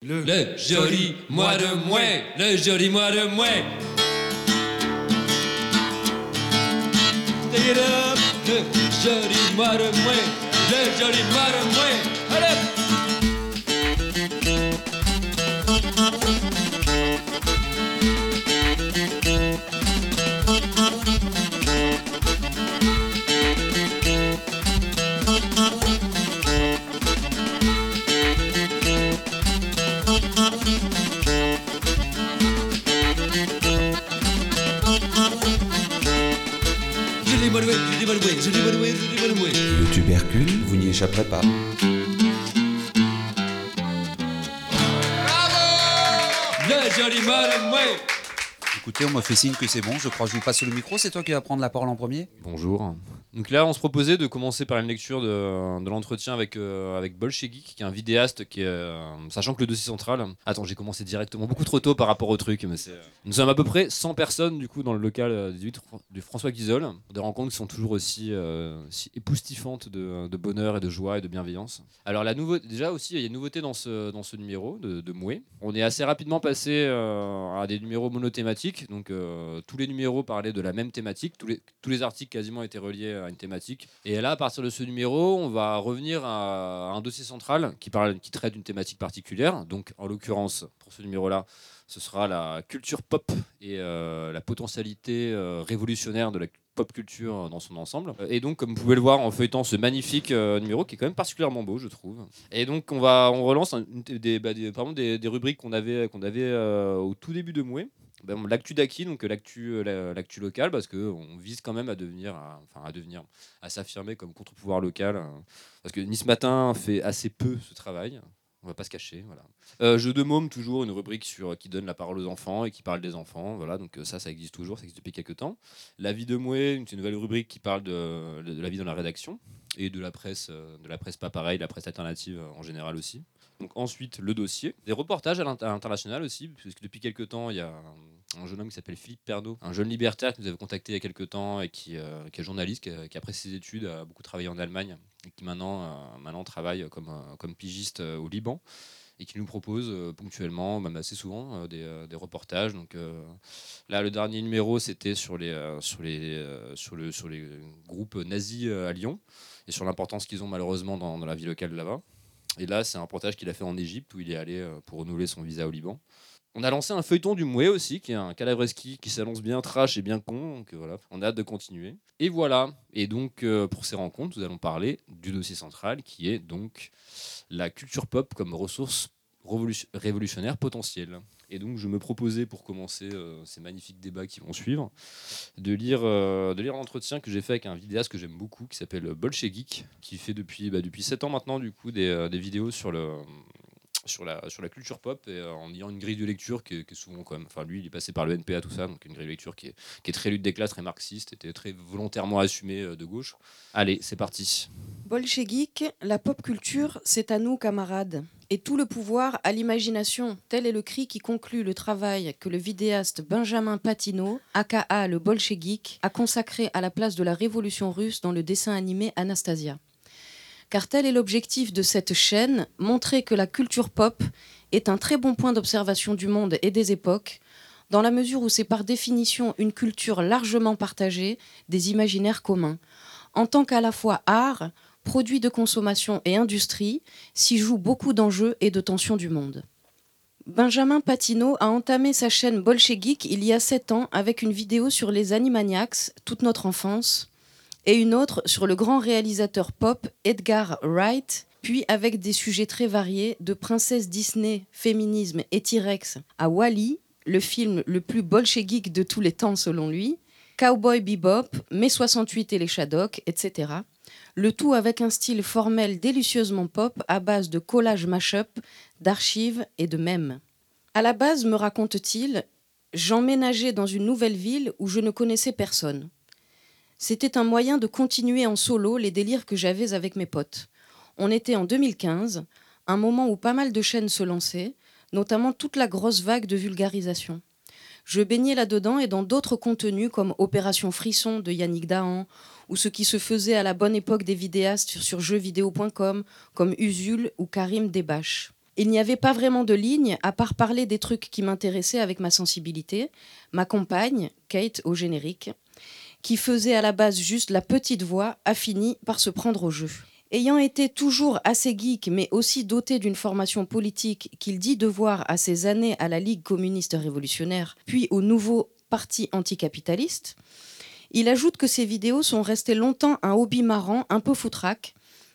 Le, joli mois de mai, le joli mois de up, le joli mois de mai, le joli mois de mai. Échapperez pas. Le joli mois de mai. Écoutez, on m'a fait signe que c'est bon, je crois que je vous passe le micro, c'est toi qui vas prendre la parole en premier Bonjour. Donc là, on se proposait de commencer par une lecture de, de l'entretien avec, euh, avec qui est un vidéaste, qui est, euh, sachant que le dossier central. Attends, j'ai commencé directement beaucoup trop tôt par rapport au truc. Mais c'est, euh, Nous sommes à peu près 100 personnes du coup dans le local euh, 18 du François Guizol. Des rencontres qui sont toujours aussi, euh, si époustifantes de, de bonheur et de joie et de bienveillance. Alors la nouveauté, déjà aussi, il y a une nouveauté dans ce, dans ce numéro de, de Mouet. On est assez rapidement passé euh, à des numéros monothématiques. Donc euh, tous les numéros parlaient de la même thématique. Tous les, articles quasiment étaient reliés à une thématique. Et là, à partir de ce numéro, on va revenir à un dossier central qui, traite d'une thématique particulière. Donc en l'occurrence, pour ce numéro-là, ce sera la culture pop et euh, la potentialité euh, révolutionnaire de la pop culture dans son ensemble. Et donc, comme vous pouvez le voir en feuilletant ce magnifique numéro qui est quand même particulièrement beau, je trouve. Et donc, on va, relance un- bah, des, des, rubriques qu'on avait, qu'on avait au tout début de Mouet. Ben, l'actu d'Aki, donc euh, l'actu, euh, la- l'actu locale, parce que on vise quand même à devenir, à- enfin à devenir, à s'affirmer comme contre-pouvoir local, euh, parce que Nice Matin fait assez peu ce travail. On va pas se cacher, voilà. Euh, Jeu de môme, toujours une rubrique sur qui donne la parole aux enfants et qui parle des enfants, voilà. Donc ça, ça existe toujours, ça existe depuis quelques temps. La vie de c'est une nouvelle rubrique qui parle de, de la vie dans la rédaction et de la presse, de la presse pas pareil, de la presse alternative en général aussi. Donc ensuite le dossier, des reportages à l'int- à l'international aussi, puisque depuis quelques temps il y a un, un jeune homme qui s'appelle Philippe Pernaud, un jeune libertaire que nous avons contacté il y a quelques temps et qui, euh, qui est journaliste, qui, qui, après ses études a beaucoup travaillé en Allemagne et qui maintenant, euh, travaille comme, euh, pigiste au Liban et qui nous propose ponctuellement, même assez souvent, des, reportages. Donc là, le dernier numéro, c'était sur les, groupes nazis à Lyon et sur l'importance qu'ils ont malheureusement dans, dans la vie locale là-bas. Et là, c'est un reportage qu'il a fait en Égypte où il est allé pour renouveler son visa au Liban. On a lancé un feuilleton du Mouet aussi, qui est un calabreski qui s'annonce bien trash et bien con. Donc euh, voilà, on a hâte de continuer. Et voilà. Et donc, euh, pour ces rencontres, nous allons parler du dossier central qui est donc la culture pop comme ressource révolu- révolutionnaire potentielle. Et donc, je me proposais pour commencer euh, ces magnifiques débats qui vont suivre, de lire, euh, de lire l'entretien que j'ai fait avec un vidéaste que j'aime beaucoup, qui s'appelle Bolshevik, qui fait depuis, bah, depuis 7 ans maintenant du coup des vidéos sur le sur la, sur la culture pop euh, en ayant une grille de lecture qui est, souvent quand même. Enfin, lui, il est passé par le NPA, tout ça, donc une grille de lecture qui est, qui est très lutte des classes, très marxiste, était très volontairement assumée euh, de gauche. Allez, c'est parti. Bolchegeek, la pop culture, c'est à nous, camarades. Et tout le pouvoir à l'imagination. Tel est le cri qui conclut le travail que le vidéaste Benjamin Patino, aka le Bolchegeek, a consacré à la place de la révolution russe dans le dessin animé Anastasia. Car tel est l'objectif de cette chaîne, montrer que la culture pop est un très bon point d'observation du monde et des époques, dans la mesure où c'est par définition une culture largement partagée des imaginaires communs. En tant qu'à la fois art, produit de consommation et industrie, s'y jouent beaucoup d'enjeux et de tensions du monde. Benjamin Patino a entamé sa chaîne Bolchegeek il y a 7 ans avec une vidéo sur les Animaniacs, toute notre enfance, et une autre sur le grand réalisateur pop Edgar Wright, puis avec des sujets très variés de princesse Disney, féminisme et T-Rex à Wally, le film le plus bolchegeek de tous les temps selon lui, Cowboy Bebop, Mai 68 et les Shadocks, etc. Le tout avec un style formel délicieusement pop à base de collage mash-up, d'archives et de mèmes. À la base, me raconte-t-il, j'emménageais dans une nouvelle ville où je ne connaissais personne. C'était un moyen de continuer en solo les délires que j'avais avec mes potes. On était en 2015, un moment où pas mal de chaînes se lançaient, notamment toute la grosse vague de vulgarisation. Je baignais là-dedans et dans d'autres contenus comme Opération Frisson de Yannick Dahan ou ce qui se faisait à la bonne époque des vidéastes sur, jeuxvideo.com comme Usul ou Karim Debache. Il n'y avait pas vraiment de ligne à part parler des trucs qui m'intéressaient avec ma sensibilité. Ma compagne, Kate au générique, qui faisait à la base juste la petite voix, a fini par se prendre au jeu. Ayant été toujours assez geek, mais aussi doté d'une formation politique qu'il dit devoir à ses années à la Ligue communiste révolutionnaire, puis au nouveau parti anticapitaliste, il ajoute que ses vidéos sont restées longtemps un hobby marrant, un peu foutraque,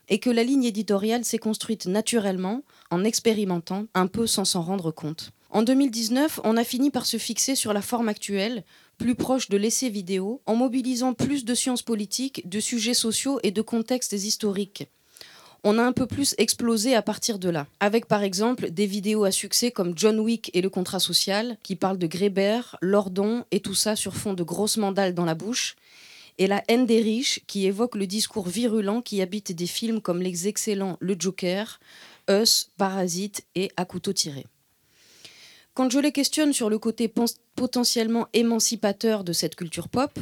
et que la ligne éditoriale s'est construite naturellement, en expérimentant, un peu sans s'en rendre compte. En 2019, on a fini par se fixer sur la forme actuelle, plus proche de l'essai vidéo, en mobilisant plus de sciences politiques, de sujets sociaux et de contextes historiques. On a un peu plus explosé à partir de là, avec par exemple des vidéos à succès comme John Wick et le contrat social, qui parlent de Grébert, Lordon et tout ça sur fond de grosses mandales dans la bouche, et La haine des riches, qui évoque le discours virulent qui habite des films comme les excellents Le Joker, Us, Parasite et À couteau tiré. Quand je les questionne sur le côté potentiellement émancipateur de cette culture pop,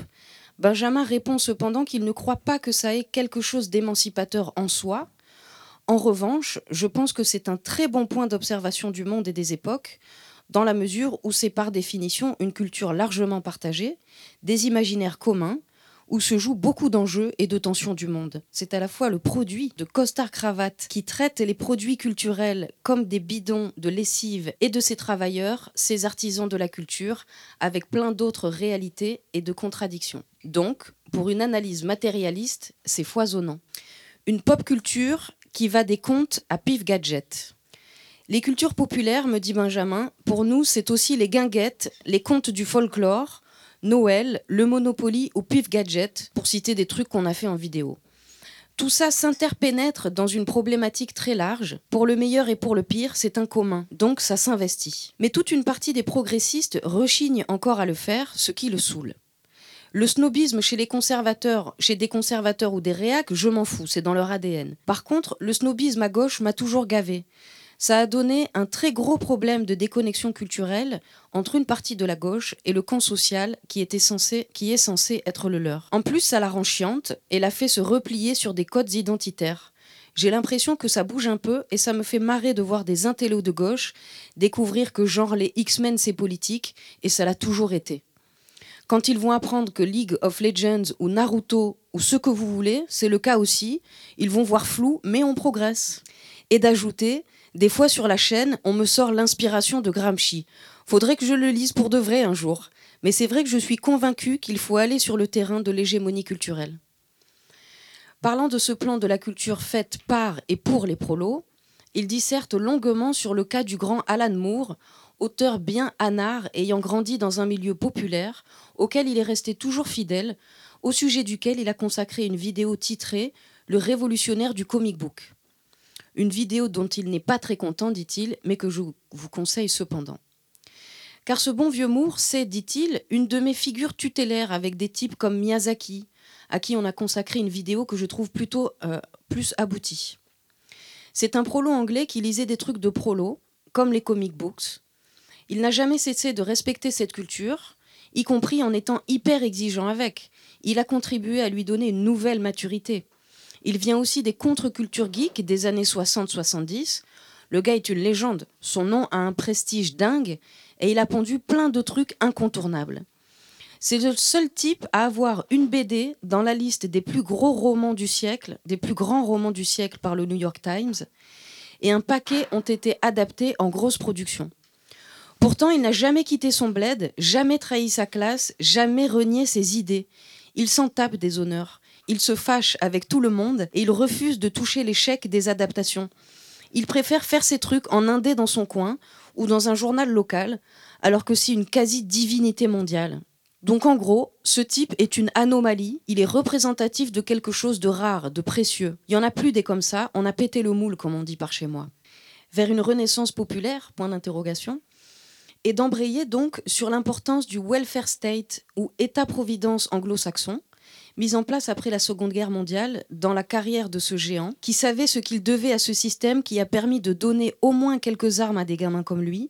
Benjamin répond cependant qu'il ne croit pas que ça ait quelque chose d'émancipateur en soi. En revanche, je pense que c'est un très bon point d'observation du monde et des époques, dans la mesure où c'est par définition une culture largement partagée, des imaginaires communs, où se jouent beaucoup d'enjeux et de tensions du monde. C'est à la fois le produit de costard-cravate qui traite les produits culturels comme des bidons de lessive et de ses travailleurs, ses artisans de la culture, avec plein d'autres réalités et de contradictions. Donc, pour une analyse matérialiste, c'est foisonnant. Une pop culture qui va des contes à pif gadget. Les cultures populaires, me dit Benjamin, pour nous, c'est aussi les guinguettes, les contes du folklore, Noël, le Monopoly ou Pif Gadget, pour citer des trucs qu'on a fait en vidéo. Tout ça s'interpénètre dans une problématique très large. Pour le meilleur et pour le pire, c'est un commun, donc ça s'investit. Mais toute une partie des progressistes rechignent encore à le faire, ce qui le saoule. Le snobisme chez les conservateurs, chez des conservateurs ou des réacs, je m'en fous, c'est dans leur ADN. Par contre, le snobisme à gauche m'a toujours gavé ça a donné un très gros problème de déconnexion culturelle entre une partie de la gauche et le camp social qui, est censé être le leur. En plus, ça la rend chiante et la fait se replier sur des codes identitaires. J'ai l'impression que ça bouge un peu et ça me fait marrer de voir des intellos de gauche découvrir que genre les X-Men c'est politique et ça l'a toujours été. Quand ils vont apprendre que League of Legends ou Naruto ou ce que vous voulez, c'est le cas aussi, ils vont voir flou mais on progresse. Et d'ajouter, des fois sur la chaîne, on me sort l'inspiration de Gramsci. Faudrait que je le lise pour de vrai un jour. Mais c'est vrai que je suis convaincue qu'il faut aller sur le terrain de l'hégémonie culturelle. Parlant de ce plan de la culture faite par et pour les prolos, il disserte longuement sur le cas du grand Alan Moore, auteur bien anard ayant grandi dans un milieu populaire, auquel il est resté toujours fidèle, au sujet duquel il a consacré une vidéo titrée Le révolutionnaire du comic book. Une vidéo dont il n'est pas très content, dit-il, mais que je vous conseille cependant. Car ce bon vieux Moore, c'est, dit-il, une de mes figures tutélaires avec des types comme Miyazaki, à qui on a consacré une vidéo que je trouve plutôt euh, plus aboutie. C'est un prolo anglais qui lisait des trucs de prolo, comme les comic books. Il n'a jamais cessé de respecter cette culture, y compris en étant hyper exigeant avec. Il a contribué à lui donner une nouvelle maturité. Il vient aussi des contre-cultures geeks des années 60-70. Le gars est une légende. Son nom a un prestige dingue et il a pondu plein de trucs incontournables. C'est le seul type à avoir une BD dans la liste des plus gros romans du siècle, des plus grands romans du siècle par le New York Times, et un paquet ont été adaptés en grosse production. Pourtant, il n'a jamais quitté son bled, jamais trahi sa classe, jamais renié ses idées. Il s'en tape des honneurs il se fâche avec tout le monde et il refuse de toucher l'échec des adaptations. Il préfère faire ses trucs en indé dans son coin ou dans un journal local, alors que c'est une quasi-divinité mondiale. Donc en gros, ce type est une anomalie, il est représentatif de quelque chose de rare, de précieux. Il y en a plus des comme ça, on a pété le moule comme on dit par chez moi. Vers une renaissance populaire, point d'interrogation, et d'embrayer donc sur l'importance du welfare state ou État-providence anglo-saxon, mise en place après la Seconde Guerre mondiale dans la carrière de ce géant, qui savait ce qu'il devait à ce système qui a permis de donner au moins quelques armes à des gamins comme lui,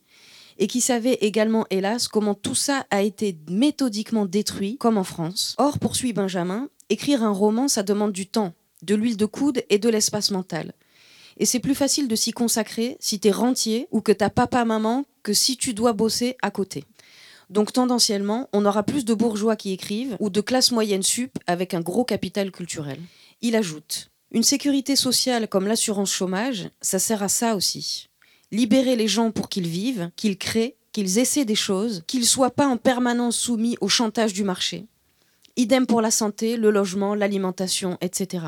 et qui savait également, hélas, comment tout ça a été méthodiquement détruit, comme en France. Or, poursuit Benjamin, écrire un roman, ça demande du temps, de l'huile de coude et de l'espace mental. Et c'est plus facile de s'y consacrer si t'es rentier ou que t'as papa-maman que si tu dois bosser à côté. Donc tendanciellement, on aura plus de bourgeois qui écrivent ou de classe moyenne sup avec un gros capital culturel. Il ajoute Une sécurité sociale comme l'assurance chômage, ça sert à ça aussi. Libérer les gens pour qu'ils vivent, qu'ils créent, qu'ils essaient des choses, qu'ils soient pas en permanence soumis au chantage du marché. Idem pour la santé, le logement, l'alimentation, etc.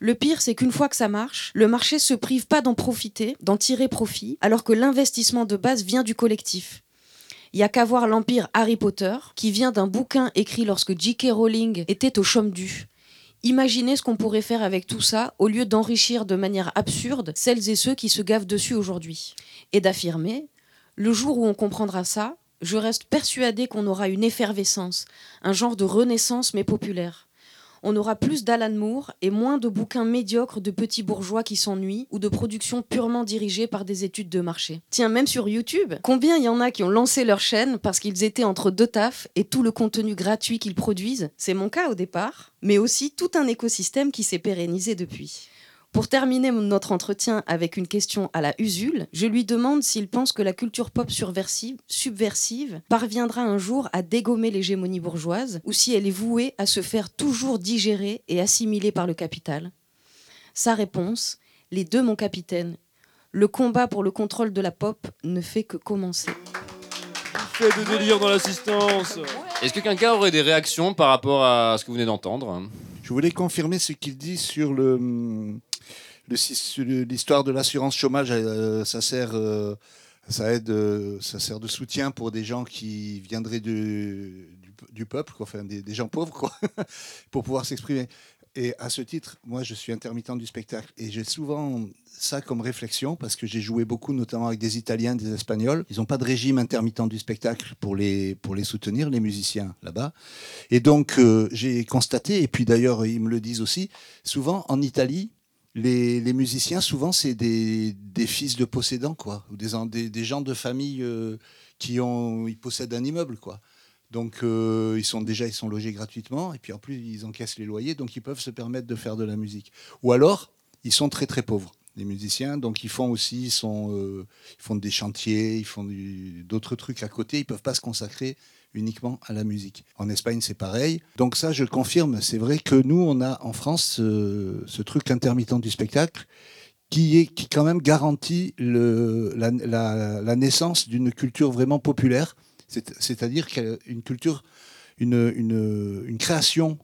Le pire, c'est qu'une fois que ça marche, le marché se prive pas d'en profiter, d'en tirer profit, alors que l'investissement de base vient du collectif. Il y a qu'à voir l'empire Harry Potter, qui vient d'un bouquin écrit lorsque J.K. Rowling était au chaume du. Imaginez ce qu'on pourrait faire avec tout ça au lieu d'enrichir de manière absurde celles et ceux qui se gavent dessus aujourd'hui. Et d'affirmer, le jour où on comprendra ça, je reste persuadée qu'on aura une effervescence, un genre de renaissance mais populaire on aura plus d'Alan Moore et moins de bouquins médiocres de petits bourgeois qui s'ennuient ou de productions purement dirigées par des études de marché. Tiens, même sur YouTube, combien il y en a qui ont lancé leur chaîne parce qu'ils étaient entre deux tafs et tout le contenu gratuit qu'ils produisent? C'est mon cas au départ, mais aussi tout un écosystème qui s'est pérennisé depuis. Pour terminer notre entretien avec une question à la Usule, je lui demande s'il pense que la culture pop subversive parviendra un jour à dégommer l'hégémonie bourgeoise ou si elle est vouée à se faire toujours digérer et assimiler par le capital. Sa réponse Les deux, mon capitaine. Le combat pour le contrôle de la pop ne fait que commencer. Fait de délire dans l'assistance. Est-ce que quelqu'un aurait des réactions par rapport à ce que vous venez d'entendre? Je voulais confirmer ce qu'il dit sur le l'histoire de l'assurance chômage, euh, ça sert, euh, ça aide, euh, ça sert de soutien pour des gens qui viendraient du, du, peuple, quoi, enfin des, gens pauvres, quoi, pour pouvoir s'exprimer. Et à ce titre, moi, je suis intermittent du spectacle et j'ai souvent ça comme réflexion parce que j'ai joué beaucoup, notamment avec des Italiens, des Espagnols. Ils n'ont pas de régime intermittent du spectacle pour les, pour les soutenir, les musiciens là-bas. Et donc, j'ai constaté, et puis d'ailleurs, ils me le disent aussi, souvent en Italie, les, musiciens, souvent, c'est des, fils de possédants, quoi, ou des, gens de famille euh, qui ont, ils possèdent un immeuble, quoi. Donc, euh, ils sont déjà, logés gratuitement, et puis en plus, ils encaissent les loyers, donc ils peuvent se permettre de faire de la musique. Ou alors, ils sont très très pauvres, les musiciens, donc ils font aussi, ils, euh, font des chantiers, ils font d'autres trucs à côté, ils peuvent pas se consacrer uniquement à la musique. En Espagne, c'est pareil. Donc ça, je confirme, c'est vrai que nous, on a en France ce, truc intermittent du spectacle qui, est, qui quand même garantit le, la, naissance d'une culture vraiment populaire, c'est-à-dire une culture, une, une, une, création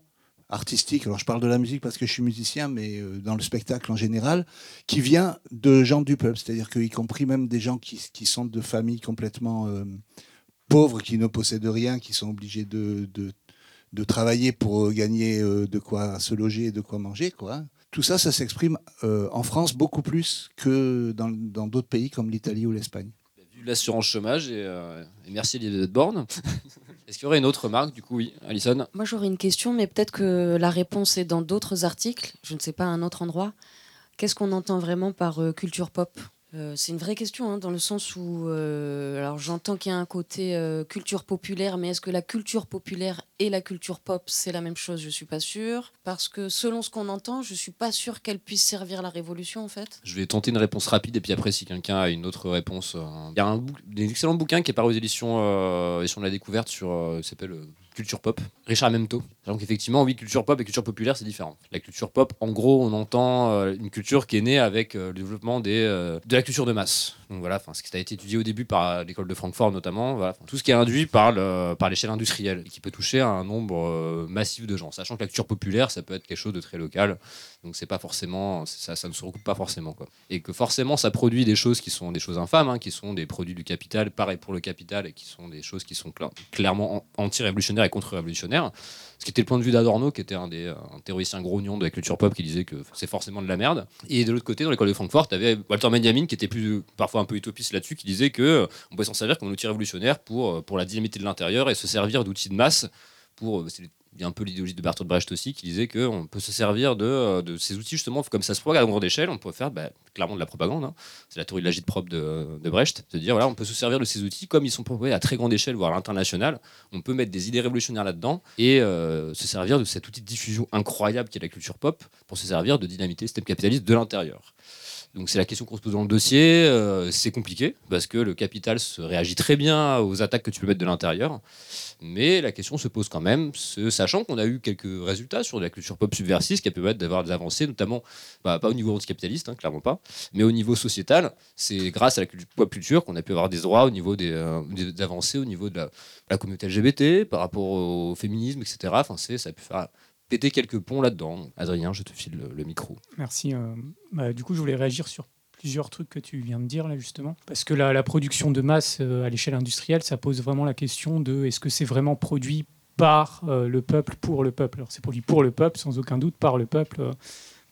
artistique, alors je parle de la musique parce que je suis musicien, mais euh, dans le spectacle en général, qui vient de gens du peuple, c'est-à-dire qu'y compris même des gens qui, qui sont de familles complètement... Euh, pauvres qui ne possèdent rien, qui sont obligés de, de, travailler pour gagner euh, de quoi se loger et de quoi manger. Quoi. Tout ça, ça s'exprime en France beaucoup plus que dans d'autres pays comme l'Italie ou l'Espagne. L'assurance chômage, et, euh, merci Elisabeth Borne. Est-ce qu'il y aurait une autre remarque? Du coup, oui, Alison Moi, j'aurais une question, mais peut-être que la réponse est dans d'autres articles, je ne sais pas, un autre endroit. Qu'est-ce qu'on entend vraiment par culture pop? Euh, c'est une vraie question, hein, dans le sens où, euh, j'entends qu'il y a un côté euh, culture populaire, mais est-ce que la culture populaire et la culture pop, c'est la même chose? Je suis pas sûre, parce que selon ce qu'on entend, je suis pas sûre qu'elle puisse servir la révolution, en fait. Je vais tenter une réponse rapide, et puis après, si quelqu'un a une autre réponse, il y a un, excellent bouquin qui est paru aux éditions, éditions de la découverte sur, s'appelle culture pop, Richard Memto. Donc effectivement, oui, culture pop et culture populaire, c'est différent. La culture pop, en gros, on entend euh, une culture qui est née avec euh, le développement des, euh, de la culture de masse. Donc voilà, ce qui a été étudié au début par l'école de Francfort notamment, voilà, tout ce qui est induit par, le, par l'échelle industrielle qui peut toucher un nombre massif de gens. Sachant que la culture populaire, ça peut être quelque chose de très local, donc c'est pas forcément, ça, ça ne se recoupe pas forcément. Quoi. Et que forcément, ça produit des choses qui sont des choses infâmes, hein, qui sont des produits du capital, pareil pour le capital, et qui sont des choses qui sont clairement anti-révolutionnaires et contre-révolutionnaires. Ce qui était le point de vue d'Adorno, qui était un des un théoricien grognon de la culture pop, qui disait que c'est forcément de la merde. Et de l'autre côté, dans l'école de Francfort, tu avais Walter Benjamin, qui était plus parfois un peu utopiste là-dessus, qui disait que euh, on pouvait s'en servir comme un outil révolutionnaire pour, euh, pour la dynamité de l'intérieur et se servir d'outils de masse pour euh, il y a un peu l'idéologie de Bertolt Brecht aussi qui disait qu'on peut se servir de, euh, de, ces outils justement comme ça se propage. À grande échelle on peut faire bah, clairement de la propagande hein. c'est la théorie de l'agite propre de, de, Brecht de dire voilà on peut se servir de ces outils comme ils sont propagés à très grande échelle voire à l'international. On peut mettre des idées révolutionnaires là-dedans et euh, se servir de cet outil de diffusion incroyable qui est la culture pop pour se servir de dynamiter le système capitaliste de l'intérieur Donc c'est la question qu'on se pose dans le dossier. Euh, c'est compliqué parce que le capital se réagit très bien aux attaques que tu peux mettre de l'intérieur. Mais la question se pose quand même, sachant qu'on a eu quelques résultats sur la culture pop subversive qui a permettre d'avoir des avancées, notamment bah, pas au niveau anticapitaliste, hein, clairement pas, mais au niveau sociétal. C'est grâce à la pop culture qu'on a pu avoir des droits au niveau des, euh, avancées au niveau de la, communauté LGBT, par rapport au féminisme, etc. Enfin, ça a pu faire péter quelques ponts là-dedans. Adrien, je te file le, micro. Merci. euh, bah, du coup, je voulais réagir sur plusieurs trucs que tu viens de dire là justement. Parce que la, la production de masse euh, à l'échelle industrielle, ça pose vraiment la question de est-ce que c'est vraiment produit par euh, le peuple pour le peuple? Alors c'est produit pour le peuple sans aucun doute, par le peuple,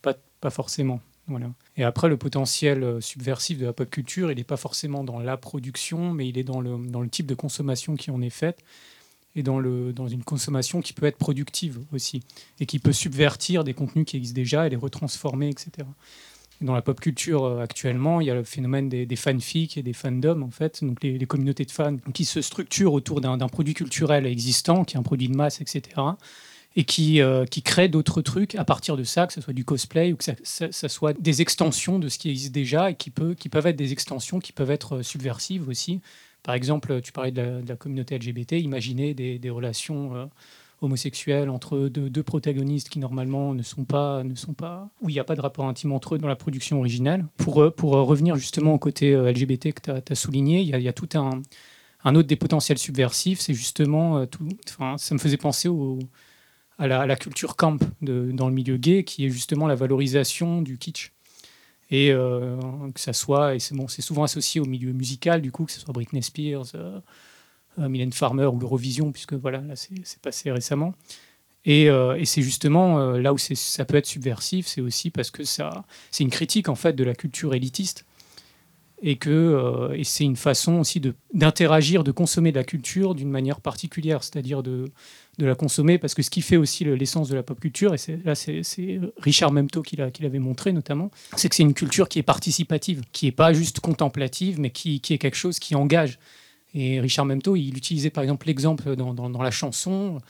pas, pas forcément. Voilà. Et après, le potentiel subversif de la pop culture, il n'est pas forcément dans la production, mais il est dans le, dans le type de consommation qui en est faite et dans, le, dans une consommation qui peut être productive aussi et qui peut subvertir des contenus qui existent déjà et les retransformer, etc. Et dans la pop culture euh, actuellement, il y a le phénomène des, fanfics et des fandoms, en fait, donc les, communautés de fans qui se structurent autour d'un produit culturel existant, qui est un produit de masse, etc. Et qui, euh, qui créent d'autres trucs à partir de ça, que ce soit du cosplay ou que ça- ça soit des extensions de ce qui existe déjà et qui, peut, qui peuvent être des extensions qui peuvent être euh, subversives aussi. Par exemple, tu parlais de la, communauté LGBT, imaginez des, relations euh, homosexuels entre deux, protagonistes qui normalement ne sont pas, ne sont pas, où il n'y a pas de rapport intime entre eux dans la production originale. Pour, euh, pour euh, revenir justement au côté LGBT que tu as, souligné, il y, a- tout un, autre des potentiels subversifs, c'est justement, tout, ça me faisait penser à, la, culture camp dans le milieu gay, qui est justement la valorisation du kitsch. Et euh, que ça soit, et c'est bon, c'est souvent associé au milieu musical, du coup, que ce soit Britney Spears, euh, euh, Mylène Farmer ou l'Eurovision, puisque voilà, là, c'est passé récemment. Et, euh, et c'est justement là où ça peut être subversif, c'est aussi parce que ça, c'est une critique en fait de la culture élitiste et que euh, c'est une façon aussi d'interagir, de consommer de la culture d'une manière particulière, c'est-à-dire de de la consommer parce que ce qui fait aussi le- l'essence de la pop culture et là c'est Richard Memto qui l'a qui l'avait montré notamment, c'est que c'est une culture qui est participative, qui est pas juste contemplative, mais qui qui est quelque chose qui engage. Et Richard Memto, il utilisait par exemple l'exemple dans, dans, la chanson.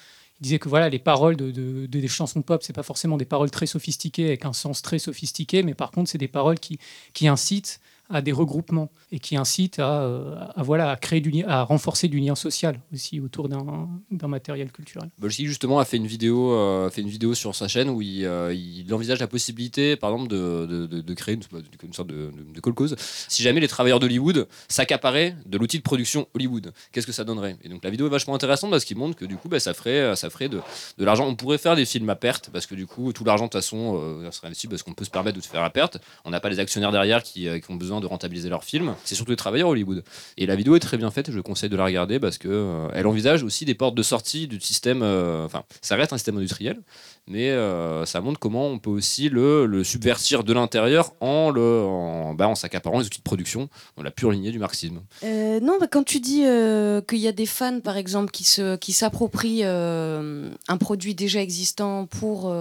Il disait que voilà, les paroles de, de- de- des chansons pop, c'est pas forcément des paroles très sophistiquées avec un sens très sophistiqué, mais par contre, c'est des paroles qui, qui incitent à des regroupements et qui incitent à, euh, à, voilà, à créer du à renforcer du lien social aussi autour d'un matériel culturel. Bolsky justement a fait une vidéo, euh, fait une vidéo sur sa chaîne où il, euh, il envisage la possibilité, par exemple, de, de- de- créer une, sorte de, de kolkhoz. Si jamais les travailleurs d'Hollywood s'accaparaient de l'outil de production Hollywood, qu'est-ce que ça donnerait? Et donc la vidéo est vachement intéressante parce qu'il montre que du coup, bah, ça ferait, ça ferait de, de l'argent. On pourrait faire des films à perte parce que du coup, tout l'argent de toute façon euh, serait investi parce qu'on peut se permettre de se faire à perte. On n'a pas les actionnaires derrière qui, euh, qui ont besoin de rentabiliser leurs films. C'est surtout les travailleurs Hollywood. Et la vidéo est très bien faite. Je conseille de la regarder parce que euh, elle envisage aussi des portes de sortie du système. euh, Enfin, ça reste un système industriel, mais euh, ça montre comment on peut aussi le, subvertir de l'intérieur en le en, bah, en s'accaparant les outils de production dans la pure lignée du marxisme. Euh, non, bah, quand tu dis euh, qu'il y a des fans, par exemple, qui se, qui s'approprient euh, un produit déjà existant pour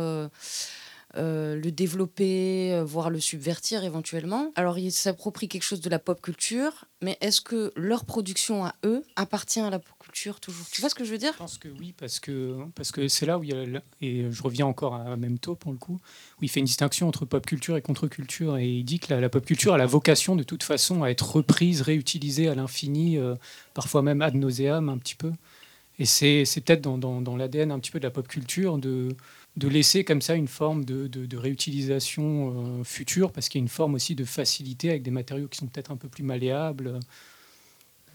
euh, le développer, euh, voire le subvertir éventuellement. Alors, ils s'approprient quelque chose de la pop culture, mais est-ce que leur production à eux appartient à la pop culture toujours? Tu vois ce que je veux dire? Je pense que oui, parce que parce que c'est là où il y a et je reviens encore à Memto pour le coup, où il fait une distinction entre pop culture et contre-culture et il dit que la, pop culture a la vocation de toute façon à être reprise, réutilisée à l'infini, euh, parfois même ad nauseam un petit peu. Et c'est c'est peut-être dans, dans, dans l'ADN un petit peu de la pop culture de de laisser comme ça une forme de, réutilisation euh, future, parce qu'il y a une forme aussi de facilité avec des matériaux qui sont peut-être un peu plus malléables.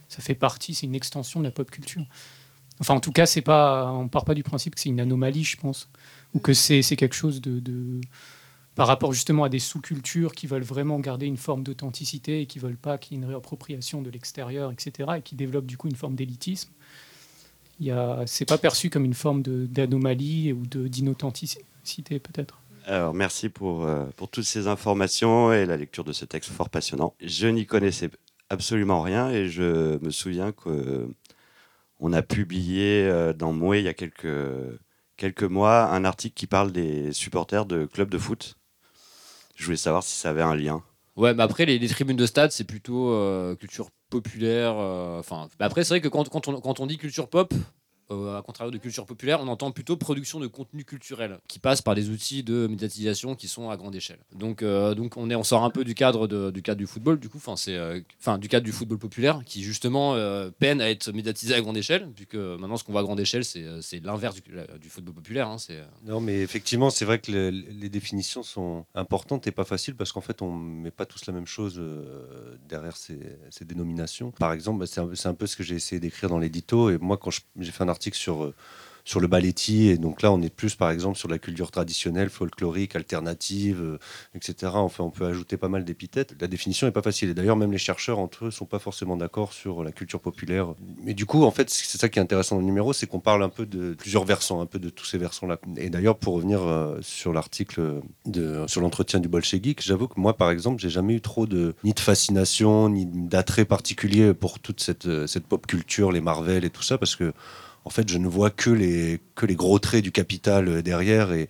Ça fait partie, c'est une extension de la pop culture. Enfin, en tout cas, c'est pas, on part pas du principe que c'est une anomalie, je pense, ou que c'est quelque chose de, de- par rapport justement à des sous-cultures qui veulent vraiment garder une forme d'authenticité et qui veulent pas qu'il y ait une réappropriation de l'extérieur, etc., et qui développent du coup une forme d'élitisme. C'est pas perçu comme une forme d'anomalie ou d'inauthenticité peut-être? Alors, merci pour, euh, pour toutes ces informations et la lecture de ce texte fort passionnant. Je n'y connaissais absolument rien et je me souviens qu'on a publié euh, dans Mouet il y a quelques, quelques mois un article qui parle des supporters de clubs de foot. Je voulais savoir si ça avait un lien. Ouais, mais après, les, les tribunes de stade, c'est plutôt euh, culture populaire. euh, Enfin, bah après, c'est vrai que quand, quand, on, quand on dit culture pop, à contrario de culture populaire, on entend plutôt production de contenu culturel qui passe par des outils de médiatisation qui sont à grande échelle. Donc, euh, donc on, est, on sort un peu du cadre, du cadre du football, du coup, enfin, c'est, euh, enfin, du cadre du football populaire qui justement euh, peine à être médiatisé à grande échelle, puisque maintenant ce qu'on voit à grande échelle, c'est, euh, l'inverse du, football populaire. hein, euh, Non, mais effectivement, c'est vrai que le- les définitions sont importantes et pas faciles parce qu'en fait, on met pas tous la même chose euh, derrière ces, ces dénominations. Par exemple, bah, c'est un, un peu ce que j'ai essayé d'écrire dans l'édito. Et moi, quand j'ai fait un sur, euh, sur le balletti, et donc là, on est plus, par exemple, sur la culture traditionnelle, folklorique, alternative, euh, etc. Enfin, on peut ajouter pas mal d'épithètes. La définition n'est pas facile. Et d'ailleurs, même les chercheurs entre eux sont pas forcément d'accord sur la culture populaire. Mais du coup, en fait, c'est ça qui est intéressant dans le numéro, c'est qu'on parle un peu de plusieurs versants, un peu de tous ces versants-là. Et d'ailleurs, pour revenir euh, sur l'article sur l'entretien du bolchevique, j'avoue que moi, par exemple, j'ai jamais eu trop de ni de fascination ni d'attrait particulier pour toute cette, cette pop culture, les Marvel et tout ça, parce que en fait, je ne vois que les que les gros traits du capital euh, derrière et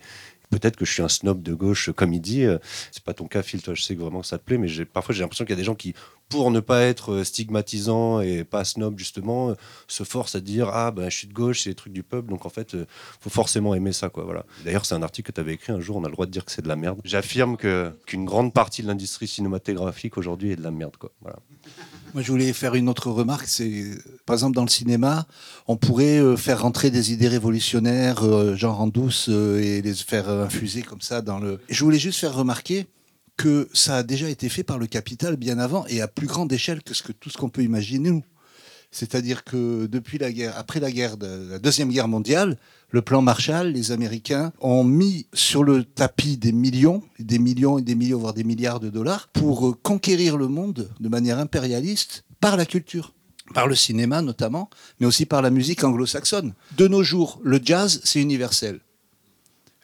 Peut-être que je suis un snob de gauche, comme il dit. Euh, C'est pas ton cas, Phil. Toi, je sais que vraiment ça te plaît, mais parfois j'ai l'impression qu'il y a des gens qui, pour ne pas être euh, stigmatisant et pas snob justement, euh, se forcent à dire ah ben je suis de gauche, c'est les trucs du peuple, donc en fait euh, faut forcément aimer ça quoi. Voilà. D'ailleurs c'est un article que tu avais écrit un jour. On a le droit de dire que c'est de la merde. J'affirme qu'une grande partie de l'industrie cinématographique aujourd'hui est de la merde quoi. Voilà. Moi, je voulais faire une autre remarque. C'est, par exemple, dans le cinéma, on pourrait euh, faire rentrer des idées révolutionnaires, euh, genre en douce, euh, et les faire infuser comme ça dans le. Je voulais juste faire remarquer que ça a déjà été fait par le capital bien avant et à plus grande échelle que ce que tout ce qu'on peut imaginer nous. C'est-à-dire que depuis la guerre, après la guerre de la deuxième guerre mondiale, le plan Marshall, les Américains ont mis sur le tapis des millions, des millions et des millions, voire des milliards de dollars pour euh, conquérir le monde de manière impérialiste par la culture, par le cinéma notamment, mais aussi par la musique anglo-saxonne. De nos jours, le jazz, c'est universel.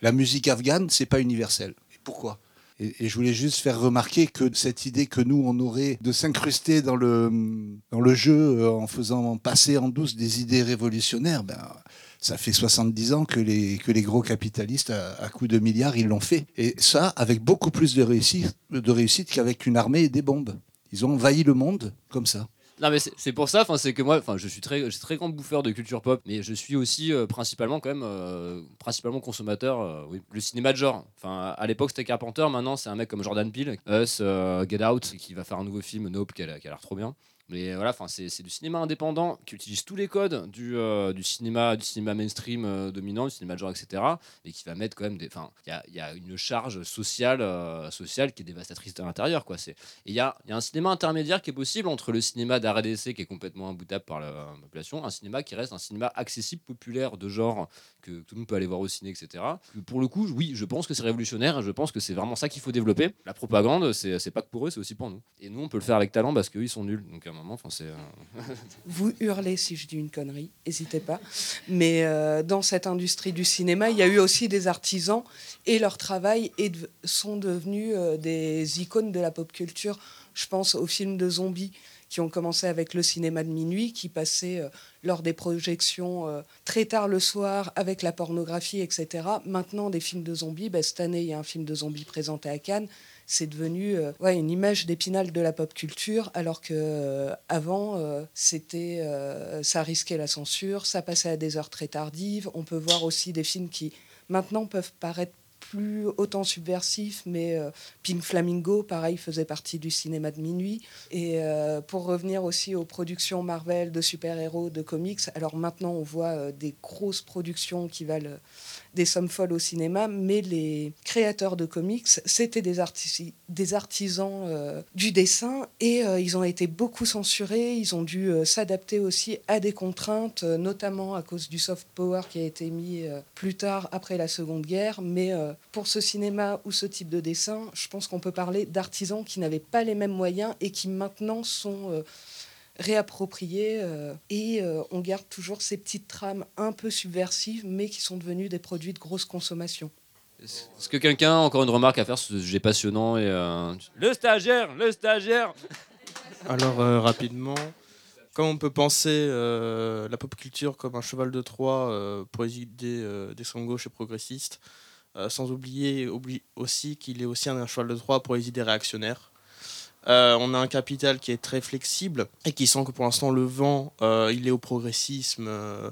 La musique afghane, c'est pas universel. Et pourquoi? Et, je voulais juste faire remarquer que cette idée que nous, on aurait de s'incruster dans le, dans le jeu euh, en faisant passer en douce des idées révolutionnaires, ben, ça fait 70 ans que les, gros capitalistes, à, à coups de milliards, ils l'ont fait. Et ça, avec beaucoup plus de réussite, qu'avec une armée et des bombes. Ils ont envahi le monde comme ça. Non mais c'est- pour ça, c'est que moi, je suis très, très grand bouffeur de culture pop, mais je suis aussi euh, principalement quand même, euh, principalement consommateur, euh, le cinéma de genre. Enfin à l'époque c'était Carpenter, maintenant c'est un mec comme Jordan Peele, Us, euh, Get Out, qui va faire un nouveau film, Nope, qui a l'air trop bien. Mais voilà, enfin c'est du cinéma indépendant qui utilise tous les codes du, euh, du cinéma, du cinéma mainstream euh, dominant, du cinéma de genre, etc. Et qui va mettre quand même des, enfin il y y a une charge sociale, euh, sociale qui est dévastatrice de l'intérieur, quoi. Et il y a, y a un cinéma intermédiaire qui est possible entre le cinéma d'art et d'essai qui est complètement imboutable par la population, un cinéma qui reste un cinéma accessible, populaire, de genre, que tout le monde peut aller voir au ciné, etc. Pour le coup, oui, je pense que c'est révolutionnaire, je pense que c'est vraiment ça qu'il faut développer. La propagande, c'est pas que pour eux, c'est aussi pour nous. Et nous, on peut le faire avec talent parce qu'eux, ils sont nuls. Donc à un moment, enfin, Vous hurlez si je dis une connerie, n'hésitez pas. Mais euh, dans cette industrie du cinéma, il y a eu aussi des artisans et leur travail sont devenus euh, des icônes de la pop culture. Je pense aux films de zombies qui ont commencé avec le cinéma de minuit, qui passaient euh, lors des projections très tard le soir avec la pornographie, etc. Maintenant, des films de zombies, ben, cette année, il y a un film de zombies présenté à Cannes. C'est devenu euh, ouais, une image d'épinal de la pop culture, alors que euh, avant, euh, c'était, ça risquait la censure, ça passait à des heures très tardives. On peut voir aussi des films qui maintenant peuvent paraître plus autant subversifs, mais Pink Flamingo, pareil, faisait partie du cinéma de minuit. Et pour revenir aussi aux productions Marvel de super-héros, de comics, alors maintenant on voit des grosses productions qui valent des sommes folles au cinéma, mais les créateurs de comics, c'était des, artis- des artisans euh, du dessin et euh, ils ont été beaucoup censurés, ils ont dû euh, s'adapter aussi à des contraintes, notamment à cause du soft power qui a été mis plus tard après la Seconde Guerre. Mais pour ce cinéma ou ce type de dessin, je pense qu'on peut parler d'artisans qui n'avaient pas les mêmes moyens et qui maintenant sont... réappropriés euh, et euh, on garde toujours ces petites trames un peu subversives mais qui sont devenues des produits de grosse consommation. Est-ce que quelqu'un a encore une remarque à faire sur ce sujet passionnant et euh, Le stagiaire, le stagiaire Alors euh, rapidement, comme on peut penser euh, la pop culture comme un cheval de Troie euh, pour les idées euh, d'extrême gauche et progressistes, euh, sans oublier oublie aussi qu'il est aussi un cheval de Troie pour les idées réactionnaires. Euh, on a un capital qui est très flexible et qui sent que pour l'instant le vent euh, il est au progressisme euh,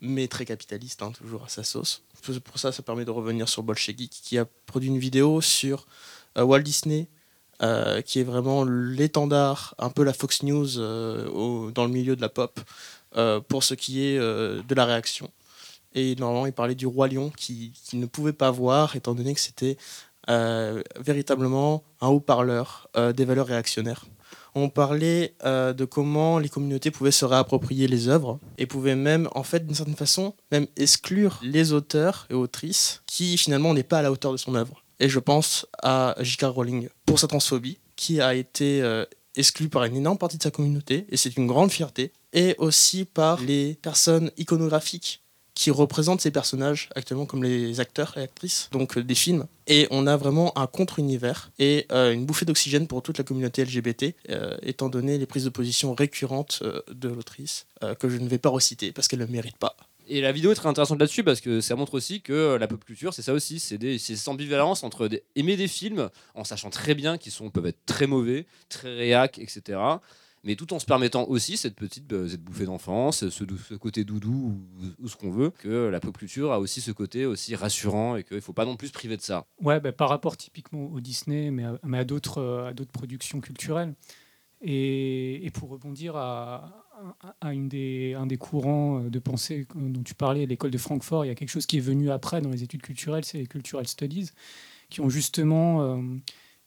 mais très capitaliste, hein, toujours à sa sauce. Pour ça, ça permet de revenir sur Bolshevik, qui a produit une vidéo sur Walt Disney, qui est vraiment l'étendard, un peu la Fox News dans le milieu de la pop, pour ce qui est de la réaction. Et normalement, il parlait du roi lion qui, ne pouvait pas voir, étant donné que c'était véritablement un haut-parleur euh, des valeurs réactionnaires. On parlait euh, de comment les communautés pouvaient se réapproprier les œuvres et pouvaient même, en fait, d'une certaine façon, même exclure les auteurs et autrices qui finalement n'est pas à la hauteur de son œuvre. Et je pense à J.K. Rowling pour sa transphobie, qui a été euh, exclue par une énorme partie de sa communauté, et c'est une grande fierté, et aussi par les personnes iconographiques qui représentent ces personnages actuellement comme les acteurs et actrices donc euh, des films et on a vraiment un contre-univers et euh, une bouffée d'oxygène pour toute la communauté LGBT euh, étant donné les prises de position récurrentes de l'autrice que je ne vais pas reciter parce qu'elle ne le mérite pas. Et la vidéo est très intéressante là-dessus parce que ça montre aussi que la pop culture, c'est ça aussi, c'est des- cette ambivalence entre des- aimer des films en sachant très bien qu'ils peuvent être très mauvais, très réac, etc. Mais tout en se permettant aussi cette petite euh, cette bouffée d'enfance, ce, côté doudou ou, ce qu'on veut, que la pop culture a aussi ce côté aussi rassurant et qu'il ne faut pas non plus se priver de ça. Ouais, bah, par rapport typiquement au Disney, mais à, mais à d'autres euh, productions culturelles. Et, pour rebondir à une des, un des courants euh, de pensée dont tu parlais, l'école de Francfort, il y a quelque chose qui est venu après dans les études culturelles, c'est les Cultural Studies, qui ont justement euh,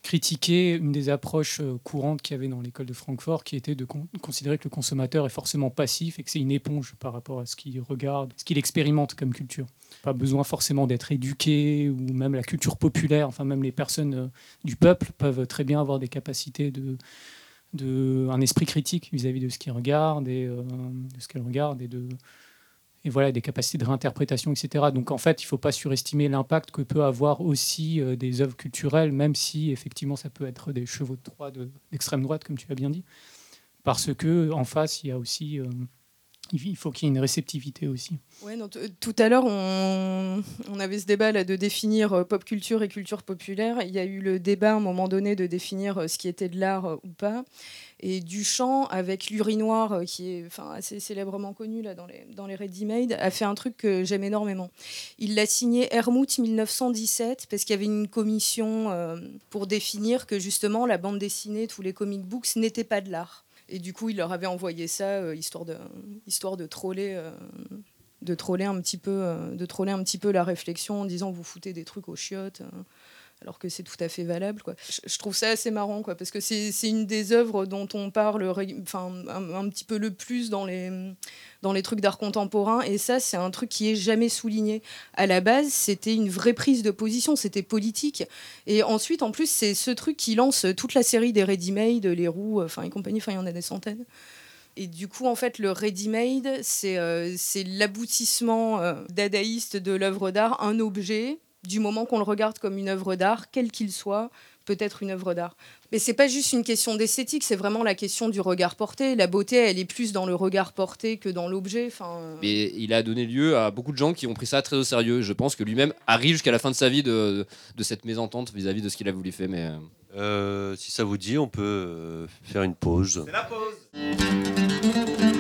critiqué une des approches euh, courantes qu'il y avait dans l'école de Francfort, qui était de con- considérer que le consommateur est forcément passif et que c'est une éponge par rapport à ce qu'il regarde, ce qu'il expérimente comme culture. Pas besoin forcément d'être éduqué ou même la culture populaire, enfin même les personnes euh, du peuple peuvent très bien avoir des capacités de, de un esprit critique vis-à-vis de ce qu'ils regardent et euh, de ce qu'elles regardent et de et voilà des capacités de réinterprétation, etc. Donc en fait, il ne faut pas surestimer l'impact que peut avoir aussi euh, des œuvres culturelles, même si effectivement ça peut être des chevaux de Troie de- d'extrême droite, comme tu as bien dit, parce que en face il y a aussi euh, il faut qu'il y ait une réceptivité aussi. T- tout à l'heure, on, avait ce débat là de définir euh, pop culture et culture populaire. Il y a eu le débat à un moment donné de définir euh, ce qui était de l'art euh, ou pas. Et Duchamp, avec l'urinoir, euh, qui est assez célèbrement connu là, dans les, dans les ready-made, a fait un truc que j'aime énormément. Il l'a signé Hermout 1917 parce qu'il y avait une commission euh, pour définir que justement la bande dessinée, tous les comic books n'étaient pas de l'art. Et du coup, il leur avait envoyé ça, euh, histoire, euh, de troller un petit peu euh, de troller un petit peu la réflexion en disant vous foutez des trucs aux chiottes euh, alors que c'est tout à fait valable. Je, trouve ça assez marrant quoi parce que c'est une des œuvres dont on parle un, petit peu le plus dans les trucs d'art contemporain et ça c'est un truc qui est jamais souligné à la base c'était une vraie prise de position c'était politique et ensuite en plus c'est ce truc qui lance toute la série des ready-made les roues enfin et compagnie enfin il y en a des centaines et du coup, en fait, le ready-made, c'est euh, l'aboutissement euh, dadaïste de l'œuvre d'art, un objet, du moment qu'on le regarde comme une œuvre d'art, quel qu'il soit, peut être une œuvre d'art. Mais c'est pas juste une question d'esthétique, c'est vraiment la question du regard porté. La beauté, elle est plus dans le regard porté que dans l'objet. Enfin, euh, Mais il a donné lieu à beaucoup de gens qui ont pris ça très au sérieux. Je pense que lui-même arrive jusqu'à la fin de sa vie de, de cette mésentente vis-à-vis de ce qu'il a voulu faire. Mais euh, Euh, si ça vous dit, on peut faire une pause. la pause.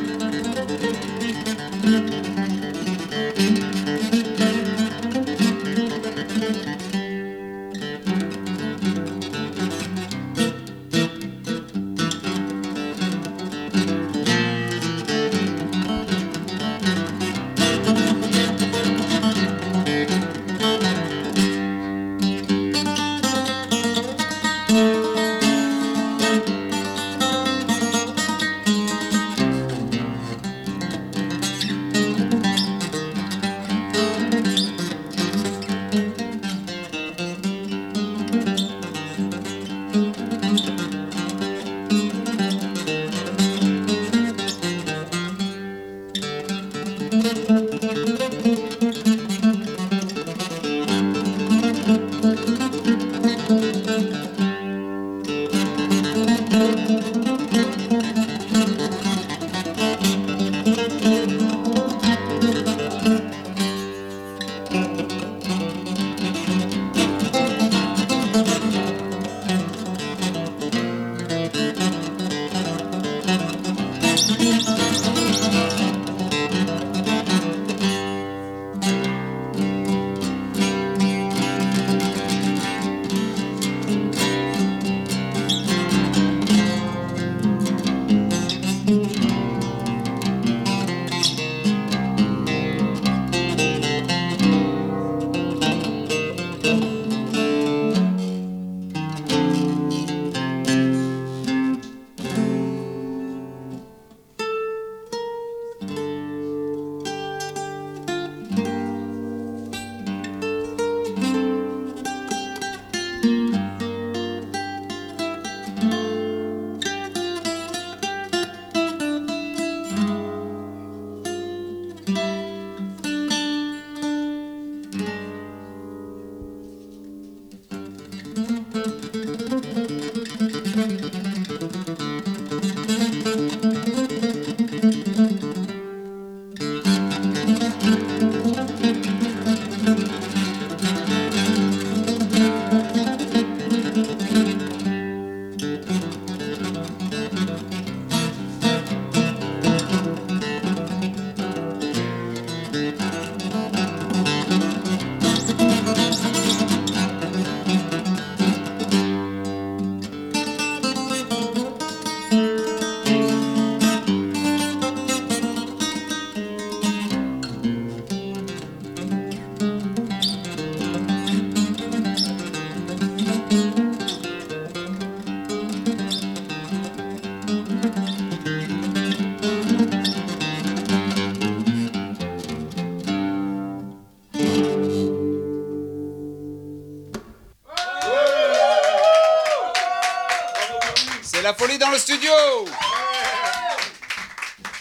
Dans le studio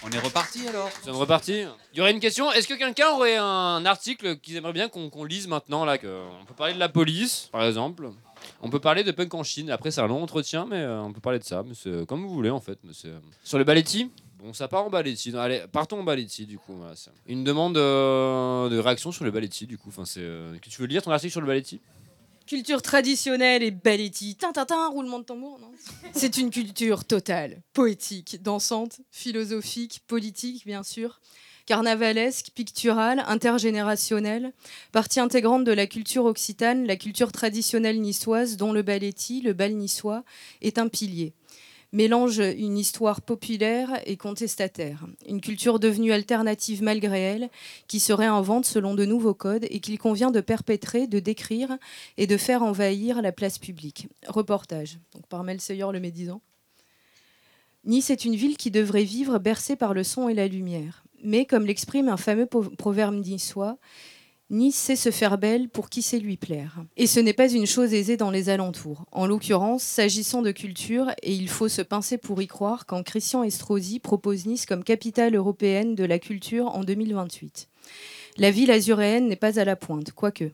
On est reparti alors Nous sommes repartis. Il y aurait une question. Est-ce que quelqu'un aurait un article qu'ils aimeraient bien qu'on qu'on lise maintenant là que On peut parler de la police, par exemple. On peut parler de punk en Chine. Après, c'est un long entretien, mais euh, on peut parler de ça. Mais c'est comme vous voulez en fait. Mais c'est, euh, Sur le balletti Bon, ça part en balletti. Non, Allez, partons en balletti du coup. voilà, c'est- une demande euh, de réaction sur le balletti du coup. Enfin, c'est. euh, que Tu veux lire ton article sur le balletti Culture traditionnelle et balletti, tintatin, roulement de tambour, non C'est une culture totale, poétique, dansante, philosophique, politique, bien sûr, carnavalesque, picturale, intergénérationnelle, partie intégrante de la culture occitane, la culture traditionnelle niçoise, dont le balletti, le bal niçois, est un pilier mélange une histoire populaire et contestataire, une culture devenue alternative malgré elle, qui se réinvente selon de nouveaux codes et qu'il convient de perpétrer, de décrire et de faire envahir la place publique. Reportage, donc par Mel Seyer le médisant. Nice est une ville qui devrait vivre bercée par le son et la lumière. Mais, comme l'exprime un fameux proverbe niçois, Nice sait se faire belle pour qui sait lui plaire. Et ce n'est pas une chose aisée dans les alentours. En l'occurrence, s'agissant de culture, et il faut se pincer pour y croire, quand Christian Estrosi propose Nice comme capitale européenne de la culture en 2028. La ville azuréenne n'est pas à la pointe, quoique.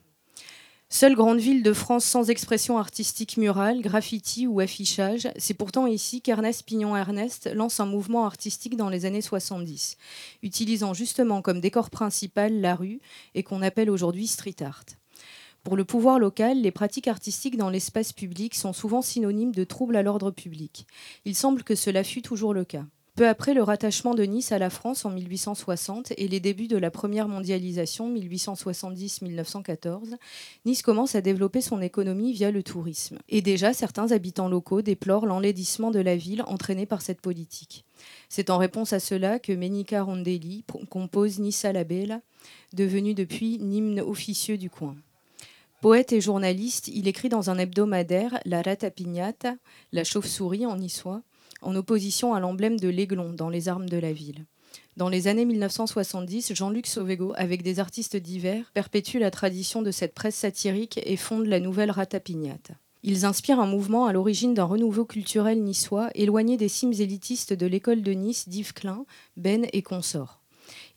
Seule grande ville de France sans expression artistique murale, graffiti ou affichage, c'est pourtant ici qu'Ernest Pignon-Ernest lance un mouvement artistique dans les années 70, utilisant justement comme décor principal la rue et qu'on appelle aujourd'hui street art. Pour le pouvoir local, les pratiques artistiques dans l'espace public sont souvent synonymes de troubles à l'ordre public. Il semble que cela fut toujours le cas. Peu après le rattachement de Nice à la France en 1860 et les débuts de la première mondialisation 1870-1914, Nice commence à développer son économie via le tourisme. Et déjà, certains habitants locaux déplorent l'enlaidissement de la ville entraîné par cette politique. C'est en réponse à cela que Menica Rondelli compose Nissa la Bella, devenu depuis l'hymne officieux du coin. Poète et journaliste, il écrit dans un hebdomadaire La Rata Pignata, la chauve-souris en niçois, en opposition à l'emblème de l'aiglon dans les armes de la ville. Dans les années 1970, Jean-Luc Sauvego, avec des artistes divers, perpétue la tradition de cette presse satirique et fonde la nouvelle Rata Pignata. Ils inspirent un mouvement à l'origine d'un renouveau culturel niçois, éloigné des cimes élitistes de l'école de Nice d'Yves Klein, Ben et consorts.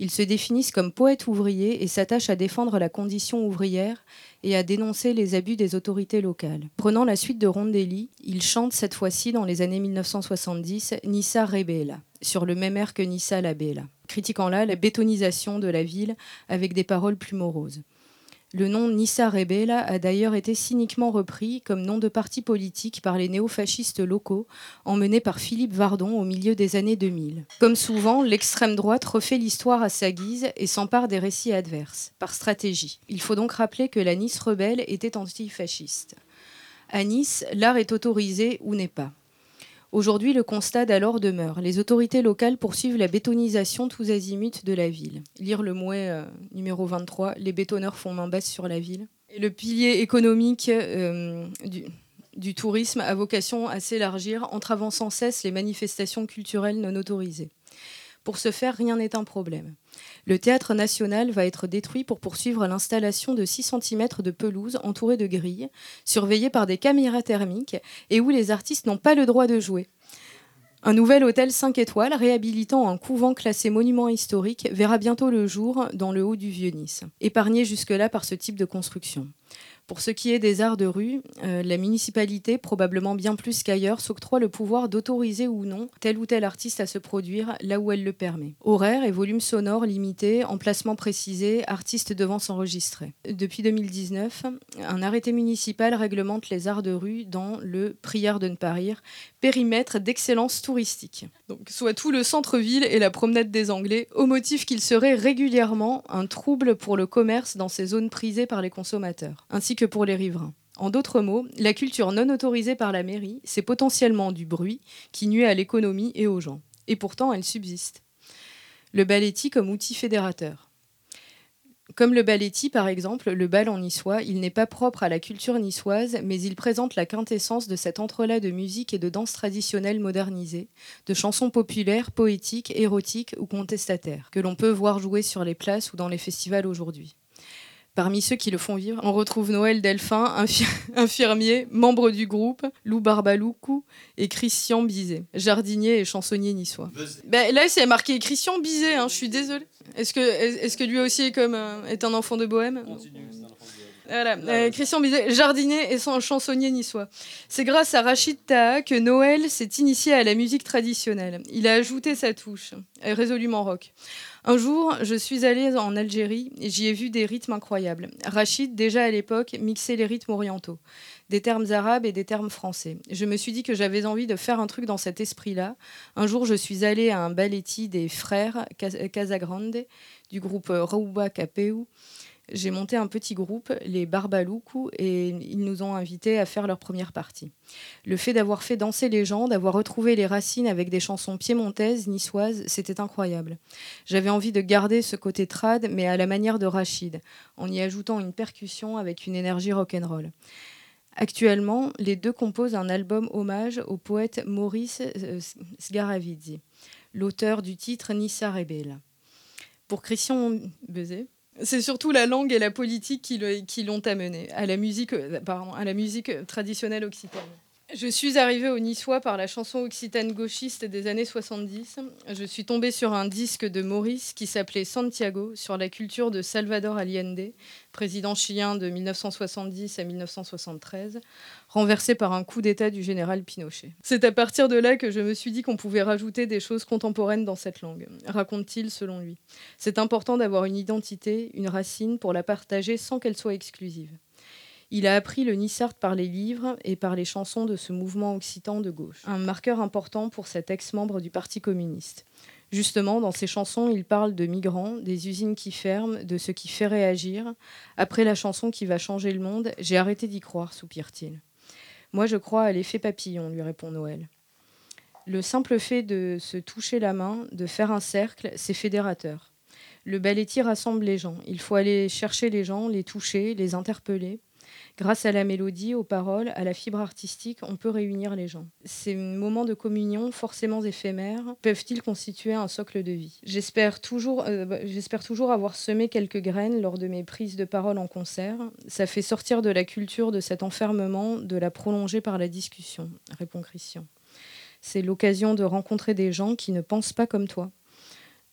Ils se définissent comme poètes ouvriers et s'attachent à défendre la condition ouvrière et à dénoncer les abus des autorités locales. Prenant la suite de Rondelli, ils chantent cette fois-ci dans les années 1970 Nissa Rebella, sur le même air que Nissa la Bella, critiquant là la bétonisation de la ville avec des paroles plus moroses. Le nom Nissa Rebella a d'ailleurs été cyniquement repris comme nom de parti politique par les néofascistes locaux, emmenés par Philippe Vardon au milieu des années 2000. Comme souvent, l'extrême droite refait l'histoire à sa guise et s'empare des récits adverses, par stratégie. Il faut donc rappeler que la Nice rebelle était antifasciste. À Nice, l'art est autorisé ou n'est pas. Aujourd'hui, le constat d'alors demeure. Les autorités locales poursuivent la bétonisation tous azimuts de la ville. Lire le mouet euh, numéro 23, les bétonneurs font main basse sur la ville. Le pilier économique euh, du tourisme a vocation à s'élargir, entravant sans cesse les manifestations culturelles non autorisées. Pour ce faire, rien n'est un problème. Le théâtre national va être détruit pour poursuivre l'installation de 6 cm de pelouse entourée de grilles, surveillée par des caméras thermiques et où les artistes n'ont pas le droit de jouer. Un nouvel hôtel 5 étoiles réhabilitant un couvent classé monument historique verra bientôt le jour dans le haut du Vieux-Nice, épargné jusque-là par ce type de construction. Pour ce qui est des arts de rue, euh, la municipalité, probablement bien plus qu'ailleurs, s'octroie le pouvoir d'autoriser ou non tel ou tel artiste à se produire là où elle le permet. Horaires et volume sonore limités, emplacement précisé, artistes devant s'enregistrer. Depuis 2019, un arrêté municipal réglemente les arts de rue dans le Prière de ne pas rire, périmètre d'excellence touristique. Soit tout le centre-ville et la promenade des Anglais, au motif qu'il serait régulièrement un trouble pour le commerce dans ces zones prisées par les consommateurs, ainsi que pour les riverains. En d'autres mots, la culture non autorisée par la mairie, c'est potentiellement du bruit qui nuit à l'économie et aux gens. Et pourtant, elle subsiste. Le balletti comme outil fédérateur. Comme le balletti, par exemple, le bal en niçois, il n'est pas propre à la culture niçoise, mais il présente la quintessence de cet entrelac de musique et de danse traditionnelle modernisée, de chansons populaires, poétiques, érotiques ou contestataires, que l'on peut voir jouer sur les places ou dans les festivals aujourd'hui. Parmi ceux qui le font vivre, on retrouve Noël Delphin, infirmier, membre du groupe, Lou Barbaloukou et Christian Bizet, jardinier et chansonnier niçois. Ben, là, c'est marqué Christian Bizet, hein, je suis désolée. Est-ce que, est, que lui aussi est, comme, euh, est un enfant de bohème? Voilà. Euh, Christian Bizet, jardinier et chansonnier niçois. C'est grâce à Rachid Taha que Noël s'est initié à la musique traditionnelle. Il a ajouté sa touche, résolument rock. Un jour, je suis allée en Algérie et j'y ai vu des rythmes incroyables. Rachid, déjà à l'époque, mixait les rythmes orientaux, des termes arabes et des termes français. Je me suis dit que j'avais envie de faire un truc dans cet esprit-là. Un jour, je suis allée à un balletti des frères Casagrande du groupe Rouba Capeu j'ai monté un petit groupe, les Barbaloukou, et ils nous ont invités à faire leur première partie. Le fait d'avoir fait danser les gens, d'avoir retrouvé les racines avec des chansons piémontaises, niçoises, c'était incroyable. J'avais envie de garder ce côté trad, mais à la manière de Rachid, en y ajoutant une percussion avec une énergie rock'n'roll. Actuellement, les deux composent un album hommage au poète Maurice euh, Sgaravidzi, l'auteur du titre Nissa Rebelle. Pour Christian Bezet, c'est surtout la langue et la politique qui l'ont amené à la musique, euh, à la musique traditionnelle occitane. Je suis arrivée au Niçois par la chanson occitane gauchiste des années 70. Je suis tombée sur un disque de Maurice qui s'appelait Santiago sur la culture de Salvador Allende, président chilien de 1970 à 1973, renversé par un coup d'État du général Pinochet. C'est à partir de là que je me suis dit qu'on pouvait rajouter des choses contemporaines dans cette langue, raconte-t-il selon lui. C'est important d'avoir une identité, une racine pour la partager sans qu'elle soit exclusive. Il a appris le Nissart par les livres et par les chansons de ce mouvement occitan de gauche, un marqueur important pour cet ex-membre du Parti communiste. Justement, dans ses chansons, il parle de migrants, des usines qui ferment, de ce qui fait réagir. Après la chanson qui va changer le monde, j'ai arrêté d'y croire, soupire-t-il. Moi, je crois à l'effet papillon, lui répond Noël. Le simple fait de se toucher la main, de faire un cercle, c'est fédérateur. Le balletti rassemble les gens. Il faut aller chercher les gens, les toucher, les interpeller. Grâce à la mélodie, aux paroles, à la fibre artistique, on peut réunir les gens. Ces moments de communion, forcément éphémères, peuvent-ils constituer un socle de vie? J'espère toujours, euh, bah, toujours avoir semé quelques graines lors de mes prises de parole en concert. Ça fait sortir de la culture de cet enfermement, de la prolonger par la discussion, répond Christian. C'est l'occasion de rencontrer des gens qui ne pensent pas comme toi.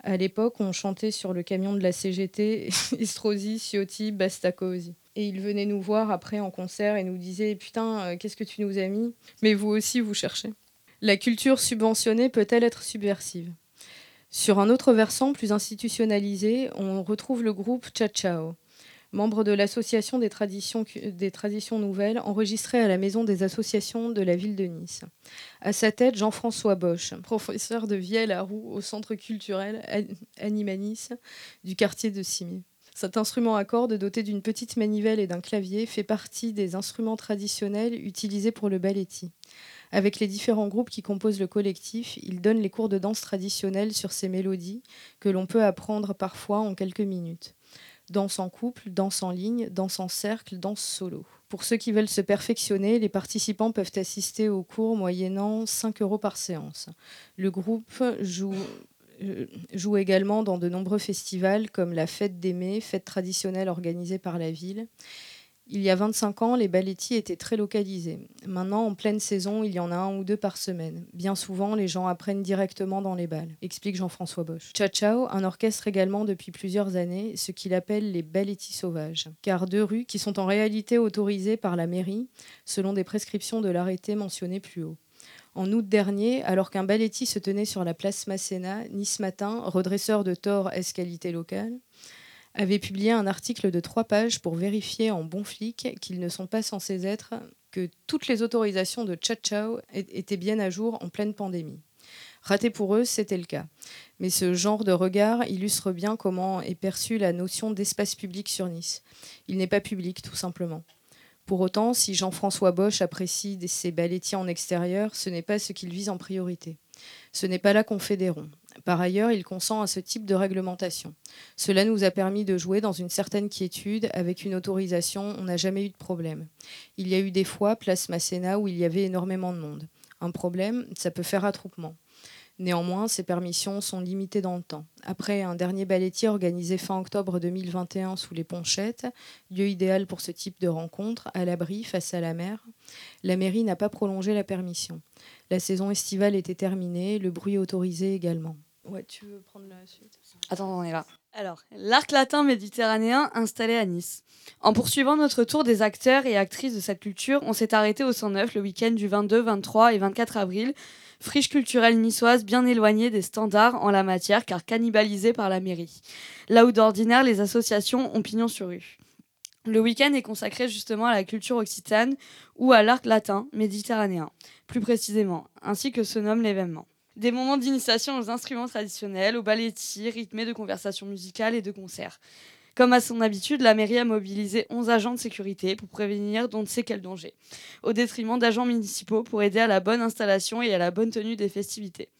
À l'époque, on chantait sur le camion de la CGT Estrosi, Ciotti, Bastacosi. Et il venait nous voir après en concert et nous disait Putain, euh, qu'est-ce que tu nous as mis? Mais vous aussi, vous cherchez. La culture subventionnée peut-elle être subversive? Sur un autre versant, plus institutionnalisé, on retrouve le groupe Chachao, membre de l'Association des traditions, nouvelles, enregistré à la Maison des associations de la ville de Nice. À sa tête, Jean-François Bosch, professeur de Vielle à Roux au centre culturel Animanis du quartier de Cimier. Cet instrument à cordes doté d'une petite manivelle et d'un clavier fait partie des instruments traditionnels utilisés pour le balletti. Avec les différents groupes qui composent le collectif, il donne les cours de danse traditionnels sur ces mélodies que l'on peut apprendre parfois en quelques minutes. Danse en couple, danse en ligne, danse en cercle, danse solo. Pour ceux qui veulent se perfectionner, les participants peuvent assister au cours moyennant 5 euros par séance. Le groupe joue euh, joue également dans de nombreux festivals comme la Fête des Mai, fête traditionnelle organisée par la ville. Il y a 25 ans, les ballettis étaient très localisés. Maintenant, en pleine saison, il y en a un ou deux par semaine. Bien souvent, les gens apprennent directement dans les balles, explique Jean-François Bosch. Chao, un orchestre également depuis plusieurs années, ce qu'il appelle les ballettis sauvages. Car deux rues qui sont en réalité autorisées par la mairie, selon des prescriptions de l'arrêté mentionné plus haut. En août dernier, alors qu'un balletti se tenait sur la place Masséna, Nice Matin, redresseur de tort escalité locale, avait publié un article de trois pages pour vérifier en bon flic qu'ils ne sont pas censés être, que toutes les autorisations de Chao étaient bien à jour en pleine pandémie. Raté pour eux, c'était le cas. Mais ce genre de regard illustre bien comment est perçue la notion d'espace public sur Nice. Il n'est pas public, tout simplement. Pour autant, si Jean-François Bosch apprécie ses ballettiers en extérieur, ce n'est pas ce qu'il vise en priorité. Ce n'est pas là qu'on fait des ronds. Par ailleurs, il consent à ce type de réglementation. Cela nous a permis de jouer dans une certaine quiétude. Avec une autorisation, on n'a jamais eu de problème. Il y a eu des fois, place Masséna, où il y avait énormément de monde. Un problème, ça peut faire attroupement. Néanmoins, ces permissions sont limitées dans le temps. après un dernier ballettier organisé fin octobre 2021 sous les Ponchettes, lieu idéal pour ce type de rencontre, à l'abri, face à la mer, la mairie n'a pas prolongé la permission. La saison estivale était terminée, le bruit autorisé également. Ouais, tu veux prendre la suite Attends, on est là. Alors, l'arc latin méditerranéen installé à Nice. En poursuivant notre tour des acteurs et actrices de cette culture, on s'est arrêté au 109 le week-end du 22, 23 et 24 avril, friche culturelle niçoise bien éloignée des standards en la matière car cannibalisée par la mairie. Là où d'ordinaire les associations ont pignon sur rue. Le week-end est consacré justement à la culture occitane ou à l'arc latin méditerranéen, plus précisément, ainsi que se nomme l'événement. Des moments d'initiation aux instruments traditionnels, aux ballettis, rythmés de conversations musicales et de concerts. Comme à son habitude, la mairie a mobilisé 11 agents de sécurité pour prévenir d'on ne sait quel danger, au détriment d'agents municipaux pour aider à la bonne installation et à la bonne tenue des festivités.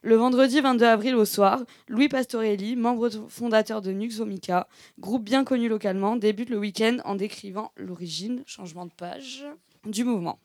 Le vendredi 22 avril au soir, Louis Pastorelli, membre fondateur de Nux Vomica, groupe bien connu localement, débute le week-end en décrivant l'origine, changement de page, du mouvement.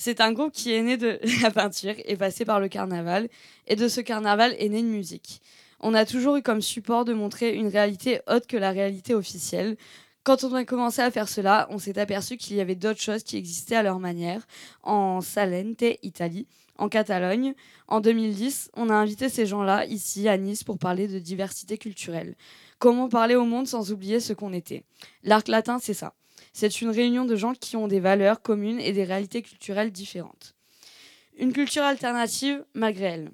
C'est un groupe qui est né de la peinture et passé par le carnaval, et de ce carnaval est née une musique. On a toujours eu comme support de montrer une réalité autre que la réalité officielle. Quand on a commencé à faire cela, on s'est aperçu qu'il y avait d'autres choses qui existaient à leur manière, en Salente, Italie, en Catalogne. En 2010, on a invité ces gens-là ici à Nice pour parler de diversité culturelle. Comment parler au monde sans oublier ce qu'on était? L'arc latin, c'est ça. C'est une réunion de gens qui ont des valeurs communes et des réalités culturelles différentes. Une culture alternative malgré elle.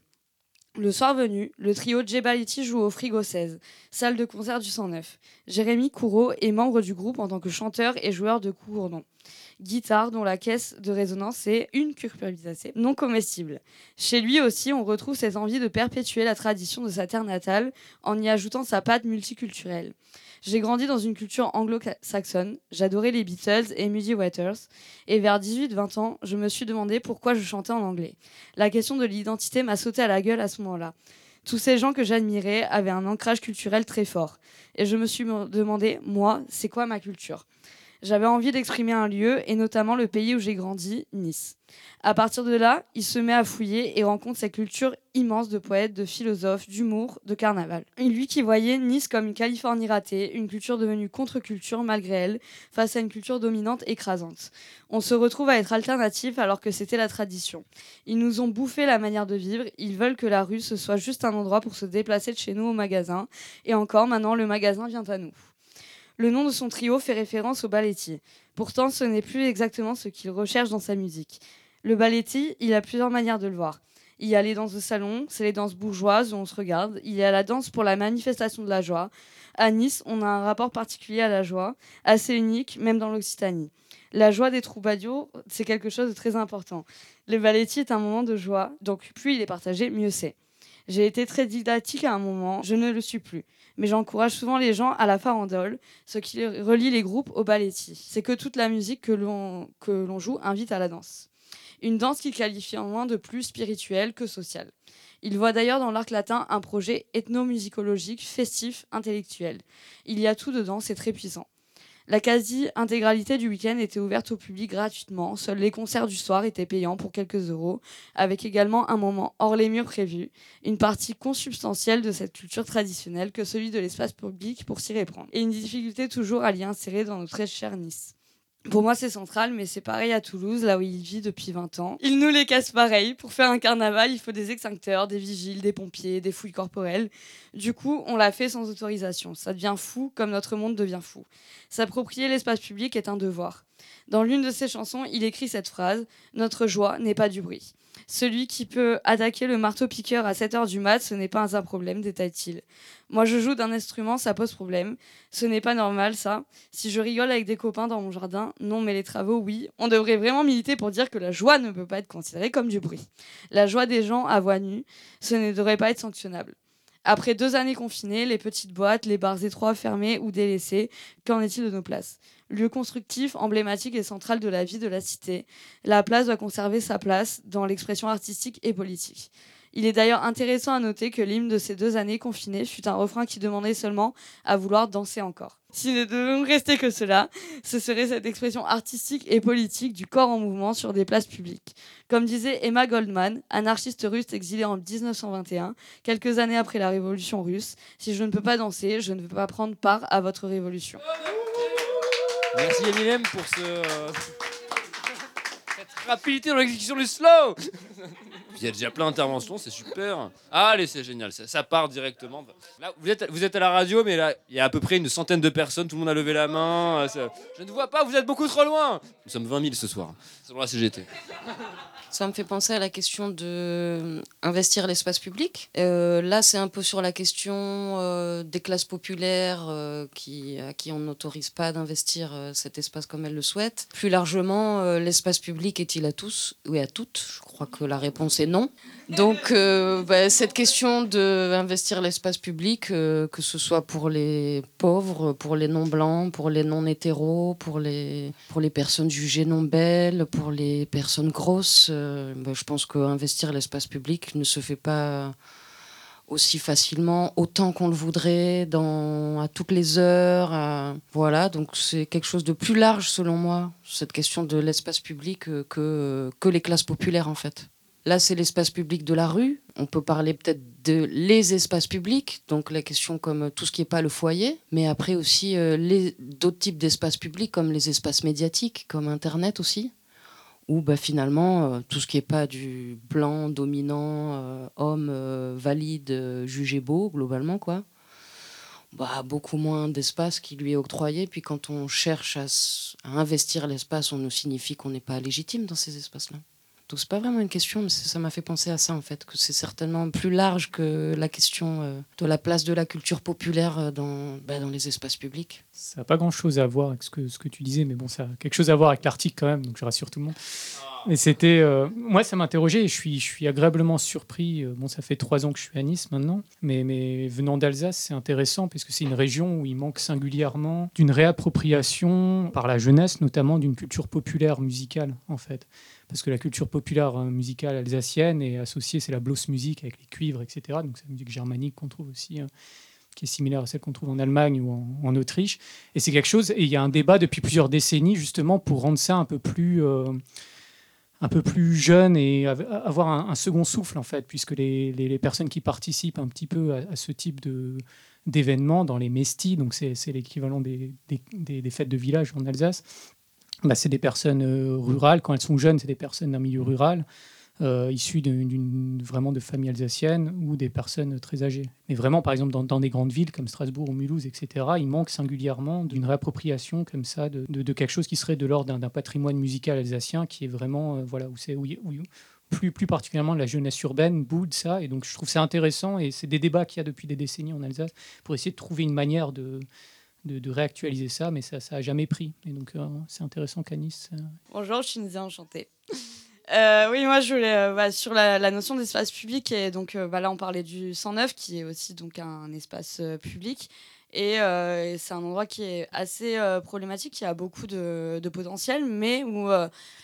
Le soir venu, le trio Jebaliti joue au Frigo 16, salle de concert du 109. Jérémy Courreau est membre du groupe en tant que chanteur et joueur de couronnon. Guitare dont la caisse de résonance est une cucurbitacée non comestible. Chez lui aussi, on retrouve cette envie de perpétuer la tradition de sa terre natale en y ajoutant sa patte multiculturelle. J'ai grandi dans une culture anglo-saxonne, j'adorais les Beatles et Muddy Waters, et vers 18-20 ans, je me suis demandé pourquoi je chantais en anglais. La question de l'identité m'a sauté à la gueule à ce moment-là. Tous ces gens que j'admirais avaient un ancrage culturel très fort, et je me suis demandé, moi, c'est quoi ma culture? J'avais envie d'exprimer un lieu, et notamment le pays où j'ai grandi, Nice. À partir de là, il se met à fouiller et rencontre cette culture immense de poètes, de philosophes, d'humour, de carnaval. Et lui qui voyait Nice comme une Californie ratée, une culture devenue contre-culture malgré elle, face à une culture dominante écrasante. On se retrouve à être alternatif alors que c'était la tradition. Ils nous ont bouffé la manière de vivre, ils veulent que la rue ce soit juste un endroit pour se déplacer de chez nous au magasin, et encore maintenant le magasin vient à nous. Le nom de son trio fait référence au ballettier. Pourtant, ce n'est plus exactement ce qu'il recherche dans sa musique. Le balletti, il a plusieurs manières de le voir. Il y a les danses de salon, c'est les danses bourgeoises où on se regarde. Il y a la danse pour la manifestation de la joie. À Nice, on a un rapport particulier à la joie, assez unique, même dans l'Occitanie. La joie des troubadours, c'est quelque chose de très important. Le balletti est un moment de joie, donc plus il est partagé, mieux c'est. J'ai été très didactique à un moment, je ne le suis plus mais j'encourage souvent les gens à la farandole, ce qui relie les groupes au balletti. C'est que toute la musique que l'on joue invite à la danse. Une danse qu'il qualifie en moins de plus spirituelle que sociale. Il voit d'ailleurs dans l'arc latin un projet ethnomusicologique, festif, intellectuel. Il y a tout dedans, c'est très puissant. La quasi-intégralité du week-end était ouverte au public gratuitement. Seuls les concerts du soir étaient payants pour quelques euros, avec également un moment hors les murs prévu, une partie consubstantielle de cette culture traditionnelle que celui de l'espace public pour s'y reprendre, et une difficulté toujours à l'y insérer dans notre très chère Nice. Pour moi, c'est central, mais c'est pareil à Toulouse, là où il vit depuis 20 ans. Il nous les casse pareil. Pour faire un carnaval, il faut des extincteurs, des vigiles, des pompiers, des fouilles corporelles. Du coup, on l'a fait sans autorisation. Ça devient fou comme notre monde devient fou. S'approprier l'espace public est un devoir. Dans l'une de ses chansons, il écrit cette phrase Notre joie n'est pas du bruit. Celui qui peut attaquer le marteau-piqueur à 7 heures du mat, ce n'est pas un problème, détaille-t-il. Moi, je joue d'un instrument, ça pose problème. Ce n'est pas normal, ça. Si je rigole avec des copains dans mon jardin, non, mais les travaux, oui. On devrait vraiment militer pour dire que la joie ne peut pas être considérée comme du bruit. La joie des gens à voix nue, ce ne devrait pas être sanctionnable. Après deux années confinées, les petites boîtes, les bars étroits fermés ou délaissés, qu'en est-il de nos places? Lieu constructif, emblématique et central de la vie de la cité, la place doit conserver sa place dans l'expression artistique et politique. Il est d'ailleurs intéressant à noter que l'hymne de ces deux années confinées fut un refrain qui demandait seulement à vouloir danser encore. S'il ne devait rester que cela, ce serait cette expression artistique et politique du corps en mouvement sur des places publiques. Comme disait Emma Goldman, anarchiste russe exilée en 1921, quelques années après la révolution russe, si je ne peux pas danser, je ne veux pas prendre part à votre révolution. Merci Eminem pour ce. Rapidité dans l'exécution du slow Il y a déjà plein d'interventions, c'est super. Ah, allez, c'est génial, ça, ça part directement. Là, vous êtes, vous êtes à la radio, mais là, il y a à peu près une centaine de personnes, tout le monde a levé la main. euh, ça- Je ne vois pas, vous êtes beaucoup trop loin Nous sommes 20 000 ce soir, selon la CGT. Ça me fait penser à la question de euh, investir l'espace public. Euh, là, c'est un peu sur la question euh, des classes populaires euh, qui, à qui on n'autorise pas d'investir euh, cet espace comme elles le souhaitent. Plus largement, euh, l'espace public est-il à tous ou à toutes? Je crois que la réponse est non. Donc, euh, bah, cette question d'investir l'espace public, euh, que ce soit pour les pauvres, pour les non-blancs, pour les non-hétéros, pour les, pour les personnes jugées non belles, pour les personnes grosses, euh, bah, je pense qu'investir l'espace public ne se fait pas aussi facilement, autant qu'on le voudrait, dans, à toutes les heures. Voilà, donc c'est quelque chose de plus large selon moi, cette question de l'espace public, euh, que, que les classes populaires en fait. Là, c'est l'espace public de la rue. On peut parler peut-être de les espaces publics, donc la question comme tout ce qui n'est pas le foyer, mais après aussi euh, d'autres types d'espaces publics comme les espaces médiatiques, comme Internet aussi, où bah, finalement euh, tout ce qui n'est pas du blanc, dominant, euh, homme euh, valide, jugé beau, globalement, quoi. Bah, beaucoup moins d'espace qui lui est octroyé. Puis quand on cherche à investir l'espace, on nous signifie qu'on n'est pas légitime dans ces espaces-là. Donc c'est pas vraiment une question, mais ça m'a fait penser à ça en fait, que c'est certainement plus large que la question euh, de la place de la culture populaire euh, dans, bah, dans les espaces publics. Ça n'a pas grand-chose à voir avec ce que, ce que tu disais, mais bon, ça a quelque chose à voir avec l'article quand même, donc je rassure tout le monde. Mais c'était, euh, moi, ça m'interrogeait et je suis, je suis agréablement surpris. Bon, ça fait trois ans que je suis à Nice maintenant, mais, mais venant d'Alsace, c'est intéressant parce que c'est une région où il manque singulièrement d'une réappropriation par la jeunesse, notamment d'une culture populaire musicale, en fait. Parce que la culture populaire euh, musicale alsacienne est associée, c'est la bloss music avec les cuivres, etc. Donc c'est la musique germanique qu'on trouve aussi. euh, qui est similaire à celle qu'on trouve en Allemagne ou en, Autriche. Et c'est quelque chose, et il y a un débat depuis plusieurs décennies justement pour rendre ça un peu plus, euh, un peu plus jeune et av- avoir un, second souffle en fait, puisque les, personnes qui participent un petit peu à, ce type de d'événements dans les mestis, donc c'est l'équivalent des- des fêtes de village en Alsace, bah, c'est des personnes euh, rurales. Quand elles sont jeunes, c'est des personnes d'un milieu rural, euh, issues d'une- vraiment de familles alsaciennes ou des personnes très âgées. Mais vraiment, par exemple, dans, dans des grandes villes comme Strasbourg ou Mulhouse, etc., il manque singulièrement d'une réappropriation comme ça de, de- quelque chose qui serait de l'ordre d'un- patrimoine musical alsacien qui est vraiment, euh, voilà, où c'est où, où plus, plus particulièrement la jeunesse urbaine boude ça. Et donc, je trouve ça intéressant et c'est des débats qu'il y a depuis des décennies en Alsace pour essayer de trouver une manière de, de, réactualiser ça, mais ça n'a jamais pris. Et donc, euh, c'est intéressant qu'à Nice. euh, Bonjour, je suis enchantée. Euh, oui, moi je voulais euh, bah, sur la, notion d'espace public et donc euh, bah, là on parlait du 109 qui est aussi donc un espace public et, c'est un endroit qui est assez problématique, qui a beaucoup de, potentiel, mais où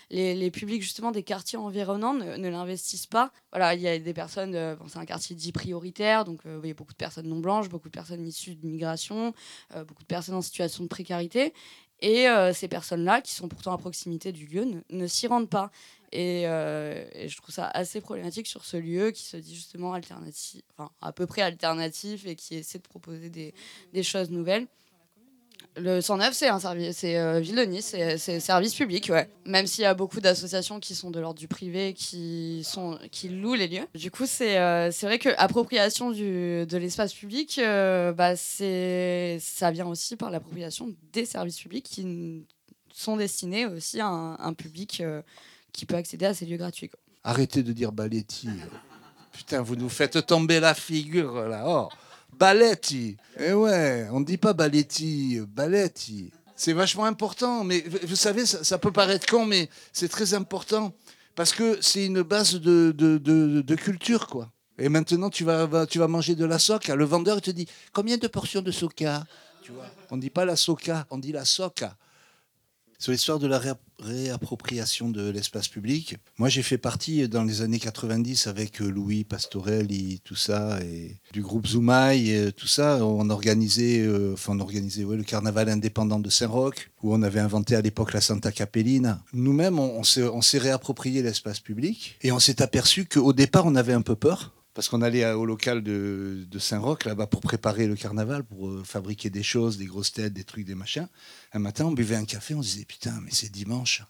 les, publics justement des quartiers environnants ne, l'investissent pas. Voilà, il y a des personnes, c'est un quartier dit prioritaire, donc il y a beaucoup de personnes non blanches, beaucoup de personnes issues de migration, beaucoup de personnes en situation de précarité. Et ces personnes-là, qui sont pourtant à proximité du lieu, ne s'y rendent pas. Et, euh, et je trouve ça assez problématique sur ce lieu qui se dit justement alternatif, enfin à peu près alternatif et qui essaie de proposer des, des choses nouvelles. Le 109, c'est un service, c'est euh, Ville de Nice, c'est service public, ouais. Même s'il y a beaucoup d'associations qui sont de l'ordre du privé, qui sont, qui louent les lieux. Du coup, c'est euh, vrai que appropriation de l'espace public, bah ça vient aussi par l'appropriation des services publics qui sont destinés aussi à un, un public qui peut accéder à ces lieux gratuits. Arrêtez de dire Baletti. Putain, vous nous faites tomber la figure là. Oh, Baletti. Eh ouais, on ne dit pas Baletti, Baletti. C'est vachement important, mais vous savez, ça, peut paraître con, mais c'est très important parce que c'est une base de, de, de- culture, quoi. Et maintenant, tu vas, va- tu vas manger de la soca. Le vendeur il te dit combien de portions de soca? Tu vois On ne dit pas la soca, on dit la soca. Sur l'histoire de la ré- réappropriation de l'espace public. Moi, j'ai fait partie dans les années 90 avec euh, Louis Pastorelli, tout ça, et du groupe Zoumaï, et tout ça. On organisait, euh, enfin, on organisait ouais, le carnaval indépendant de Saint-Roch, où on avait inventé à l'époque la Santa Capellina. Nous-mêmes, on, on s'est réapproprié l'espace public, et on s'est aperçu qu'au départ, on avait un peu peur. Parce qu'on allait au local de, Saint-Roch, là-bas, pour préparer le carnaval, pour euh, fabriquer des choses, des grosses têtes, des trucs, des machins. Un matin, on buvait un café, on se disait, putain, mais c'est dimanche.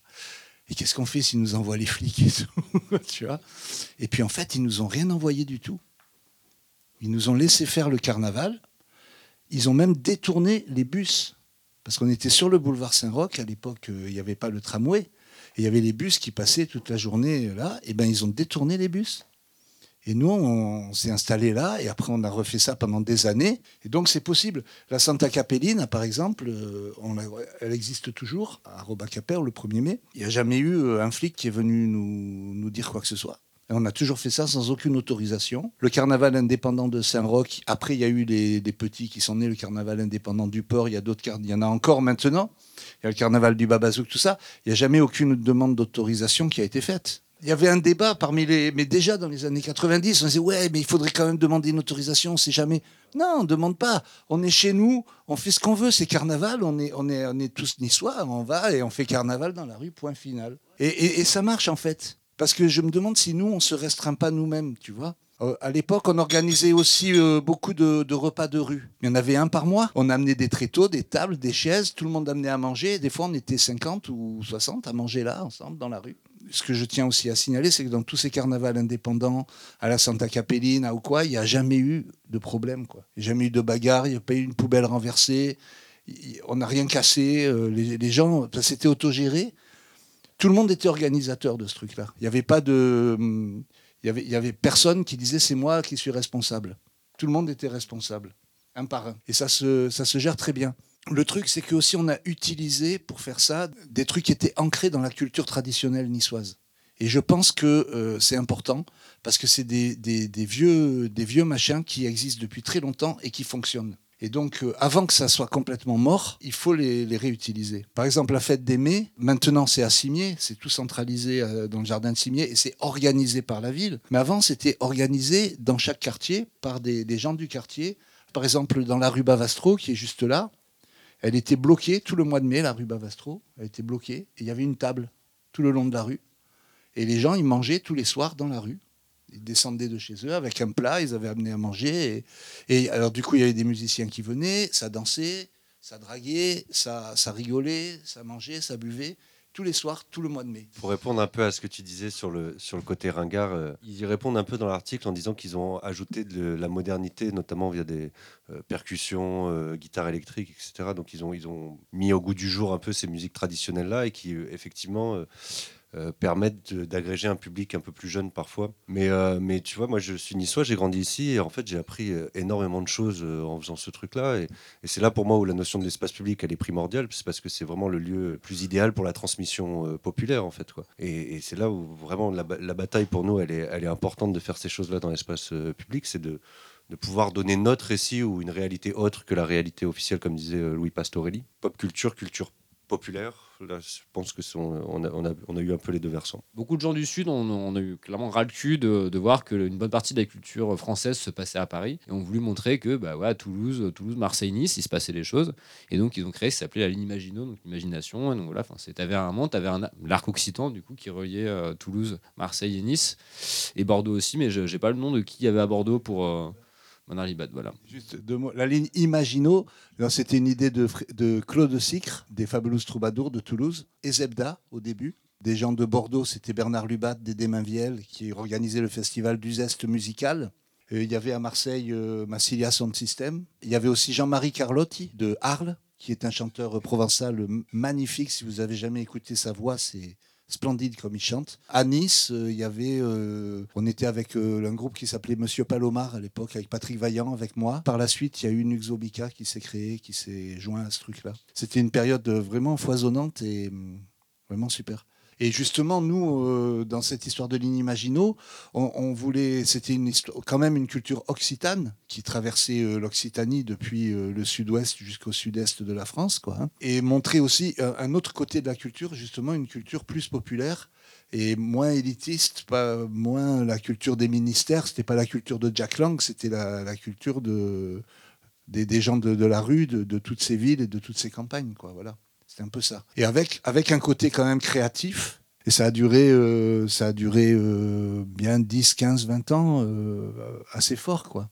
Et qu'est-ce qu'on fait s'ils nous envoient les flics et tout tu vois? Et puis en fait, ils nous ont rien envoyé du tout. Ils nous ont laissé faire le carnaval. Ils ont même détourné les bus. Parce qu'on était sur le boulevard Saint-Roch, à l'époque, euh, il n'y avait pas le tramway. Et il y avait les bus qui passaient toute la journée euh, là. Et ben ils ont détourné les bus. Et nous, on, s'est installé là, et après, on a refait ça pendant des années. Et donc, c'est possible. La Santa Capellina, par exemple, euh, elle existe toujours, à Robacaper, le 1er mai. Il n'y a jamais eu euh, un flic qui est venu nous, nous dire quoi que ce soit. Et on a toujours fait ça sans aucune autorisation. Le carnaval indépendant de Saint-Roch, après, il y a eu des petits qui sont nés, le carnaval indépendant du port, il y a d'autres il y en a encore maintenant. Il y a le carnaval du Babazouk, tout ça. Il n'y a jamais aucune demande d'autorisation qui a été faite. Il y avait un débat parmi les. Mais déjà dans les années 90, on disait Ouais, mais il faudrait quand même demander une autorisation, on sait jamais. Non, on ne demande pas. On est chez nous, on fait ce qu'on veut, c'est carnaval, on est, on, est, on est tous niçois, on va et on fait carnaval dans la rue, point final. Et, et- ça marche en fait. Parce que je me demande si nous, on se restreint pas nous-mêmes, tu vois. Euh, à l'époque, on organisait aussi euh, beaucoup de, de repas de rue. Il y en avait un par mois. On amenait des tréteaux, des tables, des chaises, tout le monde amenait à manger. Des fois, on était 50 ou 60 à manger là, ensemble, dans la rue. Ce que je tiens aussi à signaler, c'est que dans tous ces carnavals indépendants, à la Santa Capellina ou quoi, il n'y a jamais eu de problème. Il n'y a jamais eu de bagarre, il n'y a pas eu une poubelle renversée, on n'a rien cassé. euh, Les, les gens, ça s'était autogéré. Tout le monde était organisateur de ce truc-là. Il n'y avait pas de. hum, il y avait personne qui disait c'est moi qui suis responsable. Tout le monde était responsable, un par un. Et ça se, ça se gère très bien. Le truc, c'est que aussi on a utilisé pour faire ça des trucs qui étaient ancrés dans la culture traditionnelle niçoise. Et je pense que euh, c'est important parce que c'est des, vieux, des vieux machins qui existent depuis très longtemps et qui fonctionnent. Et donc, euh, avant que ça soit complètement mort, il faut les, réutiliser. Par exemple, la fête des Mai, maintenant c'est à Cimier, c'est tout centralisé euh, dans le jardin de Cimier et c'est organisé par la ville. Mais avant, c'était organisé dans chaque quartier par des, des gens du quartier. Par exemple, dans la rue Bavastro, qui est juste là, elle était bloquée tout le mois de mai, la rue Bavastro. Elle était bloquée et il y avait une table tout le long de la rue. Et les gens, ils mangeaient tous les soirs dans la rue. Ils descendaient de chez eux avec un plat, ils avaient amené à manger. Et, alors, du coup, il y avait des musiciens qui venaient, ça dansait, ça draguait, ça, ça rigolait, ça mangeait, ça buvait, tous les soirs, tout le mois de mai. Pour répondre un peu à ce que tu disais sur le, sur le côté ringard, euh, ils répondent un peu dans l'article en disant qu'ils ont ajouté de la modernité, notamment via des euh, percussions, euh, guitares électriques, etc. Donc ils ont, mis au goût du jour un peu ces musiques traditionnelles-là et qui, effectivement, euh, permettent d'agréger un public un peu plus jeune parfois. Mais, euh, mais tu vois, moi je suis niçois, j'ai grandi ici et en fait j'ai appris euh, énormément de choses euh, en faisant ce truc-là. Et, et c'est là pour moi où la notion de l'espace public elle est primordiale, c'est parce que c'est vraiment le lieu plus idéal pour la transmission populaire en fait. Et, c'est là où vraiment la, ba- la bataille pour nous elle est, elle est importante de faire ces choses-là dans l'espace public, c'est de de pouvoir donner notre récit ou une réalité autre que la réalité officielle, comme disait Louis Pastorelli. Pop culture, culture populaire, je pense que on, a, eu un peu les deux versants. Beaucoup de gens du Sud, on, a eu clairement ras le cul de, de voir qu'une bonne partie de la culture française se passait à Paris. Et ont voulu montrer que bah, ouais, Toulouse, Toulouse, Marseille, Nice, il se passait des choses. Et donc, ils ont créé ce qui s'appelait la ligne Maginot, donc l'imagination. Et donc voilà, tu avais un monde, tu avais l'arc occitan, du coup, qui reliait euh, Toulouse, Marseille et Nice. Et Bordeaux aussi, mais je n'ai pas le nom de qui y avait à Bordeaux pour. Euh, Voilà. Juste deux mots. La ligne Imagino, c'était une idée de, Claude Sicre, des Fabulous Troubadours de Toulouse, et Zebda au début. Des gens de Bordeaux, c'était Bernard Lubat, Dédé Mainviel, qui organisait le festival du Zeste musical. Euh, Il y avait à Marseille euh, Massilia Sound System. Il y avait aussi Jean-Marie Carlotti de Arles, qui est un chanteur provençal magnifique. Si vous avez jamais écouté sa voix, c'est splendide comme il chante. À Nice, euh, il y avait, euh, on était avec euh, un groupe qui s'appelait Monsieur Palomar à l'époque, avec Patrick Vaillant, avec moi. Par la suite, il y a eu Nuxobica qui s'est créé, qui s'est joint à ce truc-là. C'était une période vraiment foisonnante et hum, vraiment super. Et justement, nous, euh, dans cette histoire de l'Inimagino, on, on voulait, c'était quand même une culture occitane qui traversait euh, l'Occitanie depuis euh, le sud-ouest jusqu'au sud-est de la France, quoi. hein. et montrer aussi un, autre côté de la culture, justement une culture plus populaire et moins élitiste, pas moins la culture des ministères. C'était pas la culture de Jack Lang, c'était la, culture de des, gens de, la rue, de, de toutes ces villes et de toutes ces campagnes, quoi. Voilà, un peu ça. Et avec avec un côté quand même créatif. Et ça a duré, euh, ça a duré euh, bien 10, 15, 20 ans, euh, assez fort, quoi.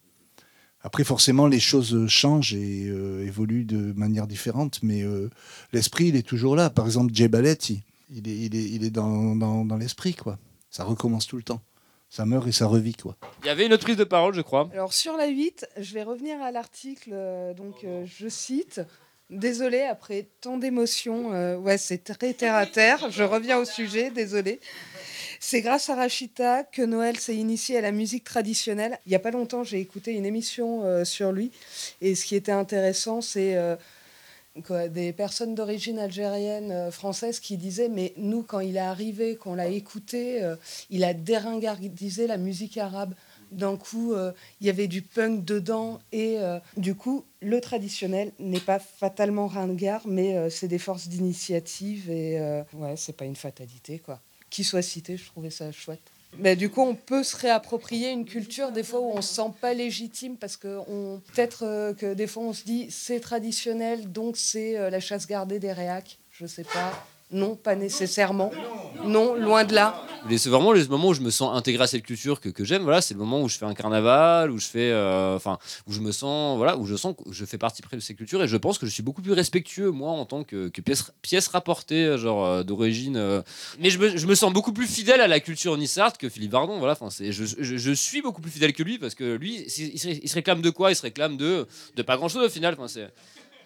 Après, forcément, les choses changent et euh, évoluent de manière différente, mais euh, l'esprit, il est toujours là. Par exemple, Jay Baletti, il est, il est, il est dans, dans, dans l'esprit, quoi. Ça recommence tout le temps. Ça meurt et ça revit, quoi. Il y avait une autre prise de parole, je crois. Alors sur la 8, je vais revenir à l'article, euh, donc euh, je cite. Désolé, après tant d'émotions, euh, ouais, c'est très terre à terre. Je reviens au sujet, désolé. C'est grâce à Rachita que Noël s'est initié à la musique traditionnelle. Il n'y a pas longtemps, j'ai écouté une émission euh, sur lui. Et ce qui était intéressant, c'est euh, des personnes d'origine algérienne, française, qui disaient Mais nous, quand il est arrivé, qu'on l'a écouté, il a déringardisé la musique arabe. D'un coup, euh, il y avait du punk dedans. Et euh, du coup, le traditionnel n'est pas fatalement ringard, mais euh, c'est des forces d'initiative. Et ouais, c'est pas une fatalité, quoi. Qui soit cité, je trouvais ça chouette. Mais du coup, on peut se réapproprier une culture des fois où on se sent pas légitime parce que peut-être que des fois on se dit c'est traditionnel donc c'est la chasse gardée des réacs. Je sais pas. Non, pas nécessairement. Non, loin de là. C'est vraiment le moment où je me sens intégré à cette culture que, j'aime. Voilà, c'est le moment où je fais un carnaval, où je fais, euh, enfin, où je me sens, voilà, où je sens que je fais partie près de ces cultures et je pense que je suis beaucoup plus respectueux moi en tant que, pièce, rapportée, euh, genre euh, d'origine. Mais je me, sens beaucoup plus fidèle à la culture nissarde que Philippe Vardon. Voilà, enfin, je, je suis beaucoup plus fidèle que lui parce que lui, il, se- il se réclame de quoi? Il se réclame de, de pas grand chose au final. Enfin, c'est.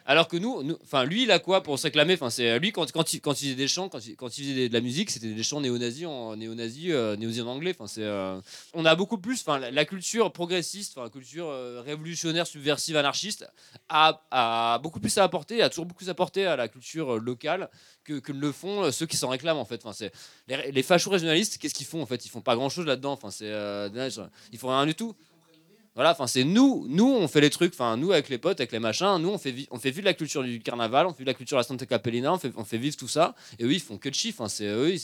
Alors que nous, enfin lui, il a quoi pour se réclamer Enfin, c'est lui quand, il, faisait des chants, quand il, faisait de la musique, c'était des chants néo-nazis en néo-nazis, euh, néo-nazis en anglais. Enfin, c'est, euh, on a beaucoup plus, enfin, la, culture progressiste, enfin, la culture euh, révolutionnaire, subversive, anarchiste, a, beaucoup plus à apporter, a toujours beaucoup plus apporté à la culture euh, locale que, que le font euh, ceux qui s'en réclament en fait. Enfin, c'est les, les fachos régionalistes, qu'est-ce qu'ils font en fait? Ils font pas grand chose là-dedans. Enfin, c'est, euh, ils font rien du tout. Voilà, enfin c'est nous, nous on fait les trucs, enfin nous avec les potes, avec les machins, nous on fait, on fait vivre la culture du carnaval, on fait vivre la culture de la Santa Capellina, on fait, on fait vivre tout ça, et eux ils font que de chiffres, hein, c'est eux,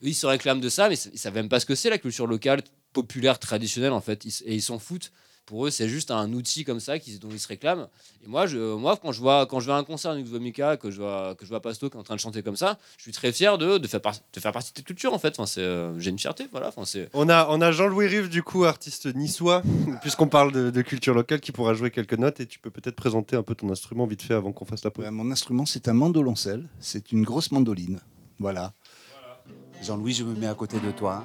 ils, se réclament de ça, mais ils savent même pas ce que c'est la culture locale, populaire, traditionnelle en fait, et ils s'en foutent. Pour eux, c'est juste un outil comme ça qui, dont ils se réclament. Et moi, je, moi quand, je vois, quand je vais à un concert de Mika, que je vois, que je vois Pasto qui est en train de chanter comme ça, je suis très fier de, de, faire, par- de faire partie de cette culture en fait. Enfin, c'est, euh, j'ai une fierté, voilà. Enfin, c'est, On a, on a Jean-Louis Rive, du coup, artiste niçois, puisqu'on parle de, de culture locale, qui pourra jouer quelques notes et tu peux peut-être présenter un peu ton instrument vite fait avant qu'on fasse la pause. Ouais, mon instrument, c'est un mandoloncelle. C'est une grosse mandoline. Voilà. Jean-Louis, je me mets à côté de toi.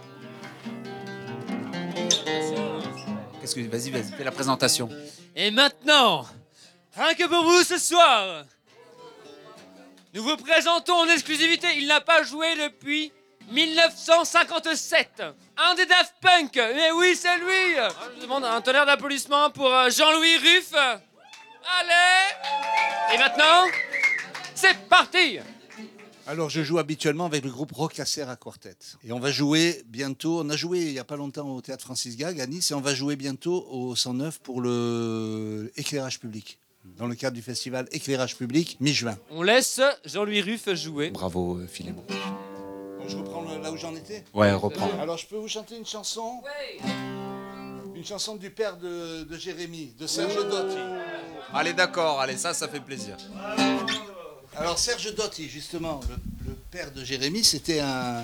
Qu'est-ce que vas-y, vas-y, fais la présentation. Et maintenant, rien que pour vous ce soir, nous vous présentons en exclusivité, il n'a pas joué depuis 1957. Un des Daft Punk, mais oui, c'est lui. Je demande un tonnerre d'applaudissements pour euh, Jean-Louis Ruff. Allez Et maintenant, c'est parti Alors, je joue habituellement avec le groupe Rocasser à quartet. Et on va jouer bientôt. On a joué il n'y a pas longtemps au théâtre Francis Gag à Nice et on va jouer bientôt au 109 pour le éclairage public. Dans le cadre du festival Éclairage public, mi-juin. On laisse Jean-Louis Ruff jouer. Bravo, euh, Philémon. Bon, je reprends là où j'en étais Ouais, reprends. Alors, je peux vous chanter une chanson? Une chanson du père de, de Jérémy, de Serge Dotti. Allez, d'accord, allez, ça, ça fait plaisir. Alors Serge Dotti, justement, le, père de Jérémy, c'était un,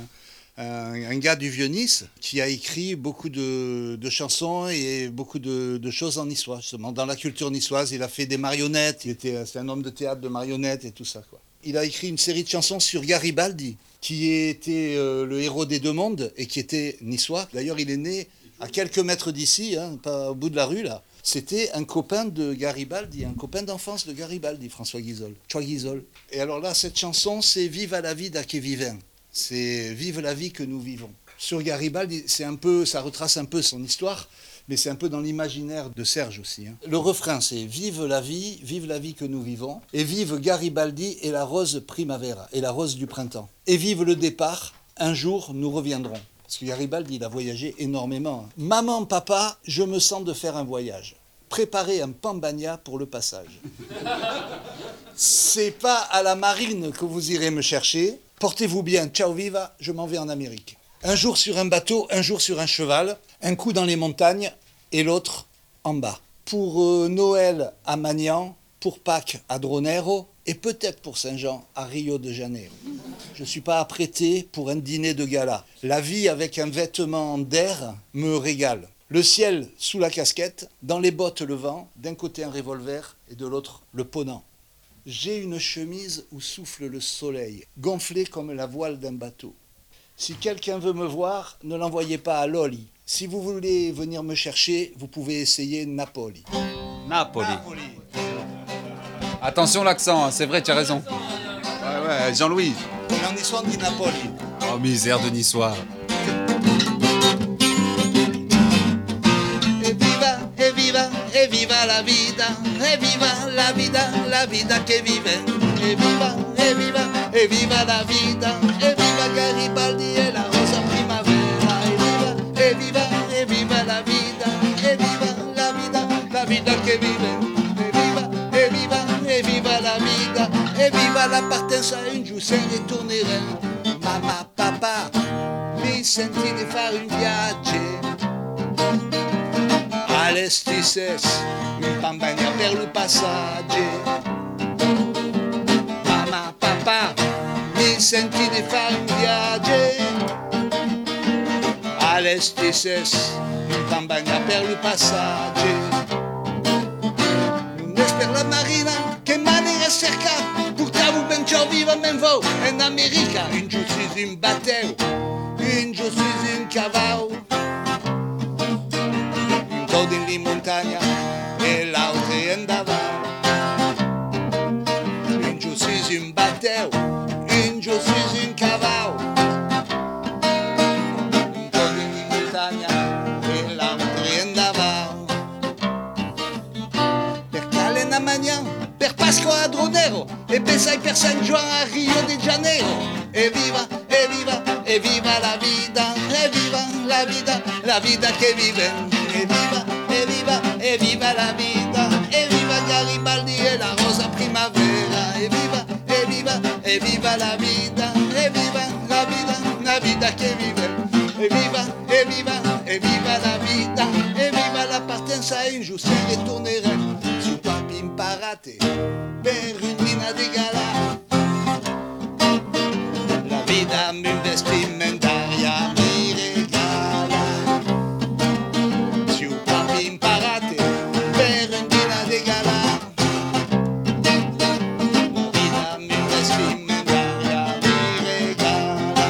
un, gars du Vieux-Nice qui a écrit beaucoup de, chansons et beaucoup de, de choses en niçois, justement. Dans la culture niçoise, il a fait des marionnettes, il était, c'est un homme de théâtre de marionnettes et tout ça. Quoi. Il a écrit une série de chansons sur Garibaldi, qui était euh, le héros des deux mondes et qui était niçois. D'ailleurs, il est né à quelques mètres d'ici, hein, pas au bout de la rue, là. C'était un copain de Garibaldi, un copain d'enfance de Garibaldi, François Guizol. Guizol. Et alors là, cette chanson, c'est Vive à la vie d'Ake Vivin. C'est Vive la vie que nous vivons. Sur Garibaldi, c'est un peu, ça retrace un peu son histoire, mais c'est un peu dans l'imaginaire de Serge aussi. hein. Le refrain, c'est Vive la vie, vive la vie que nous vivons, et vive Garibaldi et la rose primavera, et la rose du printemps. Et vive le départ, un jour nous reviendrons. Parce que Garibaldi, il a voyagé énormément. Maman, papa, je me sens de faire un voyage. Préparez un pambagna pour le passage. C'est pas à la marine que vous irez me chercher. Portez-vous bien, ciao viva, je m'en vais en Amérique. Un jour sur un bateau, un jour sur un cheval, un coup dans les montagnes et l'autre en bas. Pour euh, Noël à Magnan, pour Pâques à Dronero et peut-être pour Saint-Jean à Rio de Janeiro. Je ne suis pas apprêté pour un dîner de gala. La vie avec un vêtement d'air me régale. Le ciel sous la casquette, dans les bottes le vent, d'un côté un revolver et de l'autre le ponant. J'ai une chemise où souffle le soleil, gonflée comme la voile d'un bateau. Si quelqu'un veut me voir, ne l'envoyez pas à Loli. Si vous voulez venir me chercher, vous pouvez essayer Napoli. Napoli. Attention l'accent, hein, c'est vrai, tu as raison. Ouais, ouais, Jean-Louis. Dit Napoli. Oh, misère de niçois. Evviva, evviva, evviva la vita, evviva la vita, la vita che vive. Evviva, evviva, evviva la vita, evviva Garibaldi e la rosa primavera. Evviva, evviva, evviva la vita, evviva la partenza in giù se ne torneremo. Mamma, papà, mi senti di fare un viaggio Alestisses, un pambagna per il passaggio. Mamma, papà, mi senti di fare un viaggio. Alestisses, un pambagna per il passaggio. Non è per la marina che maniera cerca, portavo ben ciò viva men vo in America, in giustizia in batteo, in giustizia in cavallo in in montagna Dronero e pensai per San Juan a Rio de Janeiro. Evviva evviva evviva la vita evviva la vita la vita che vive evviva evviva, evviva la vita, evviva Garibaldi e la rosa primavera, evviva, evviva, evviva la vita, evviva la vita, la vita che vive, evviva, evviva, evviva la vita, evviva la partenza in giù, se ritorneremo su La vita mi vestimentaria mi regala Su papi imparate per un dina di gala La vita mi vestimentaria mi regala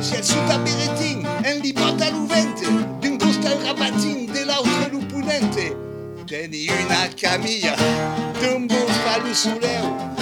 Si è su taberetin en li porta l'uvente D'un gusto al rabatin dell'altro lupunente Teni una camilla d'un suleu Gonflada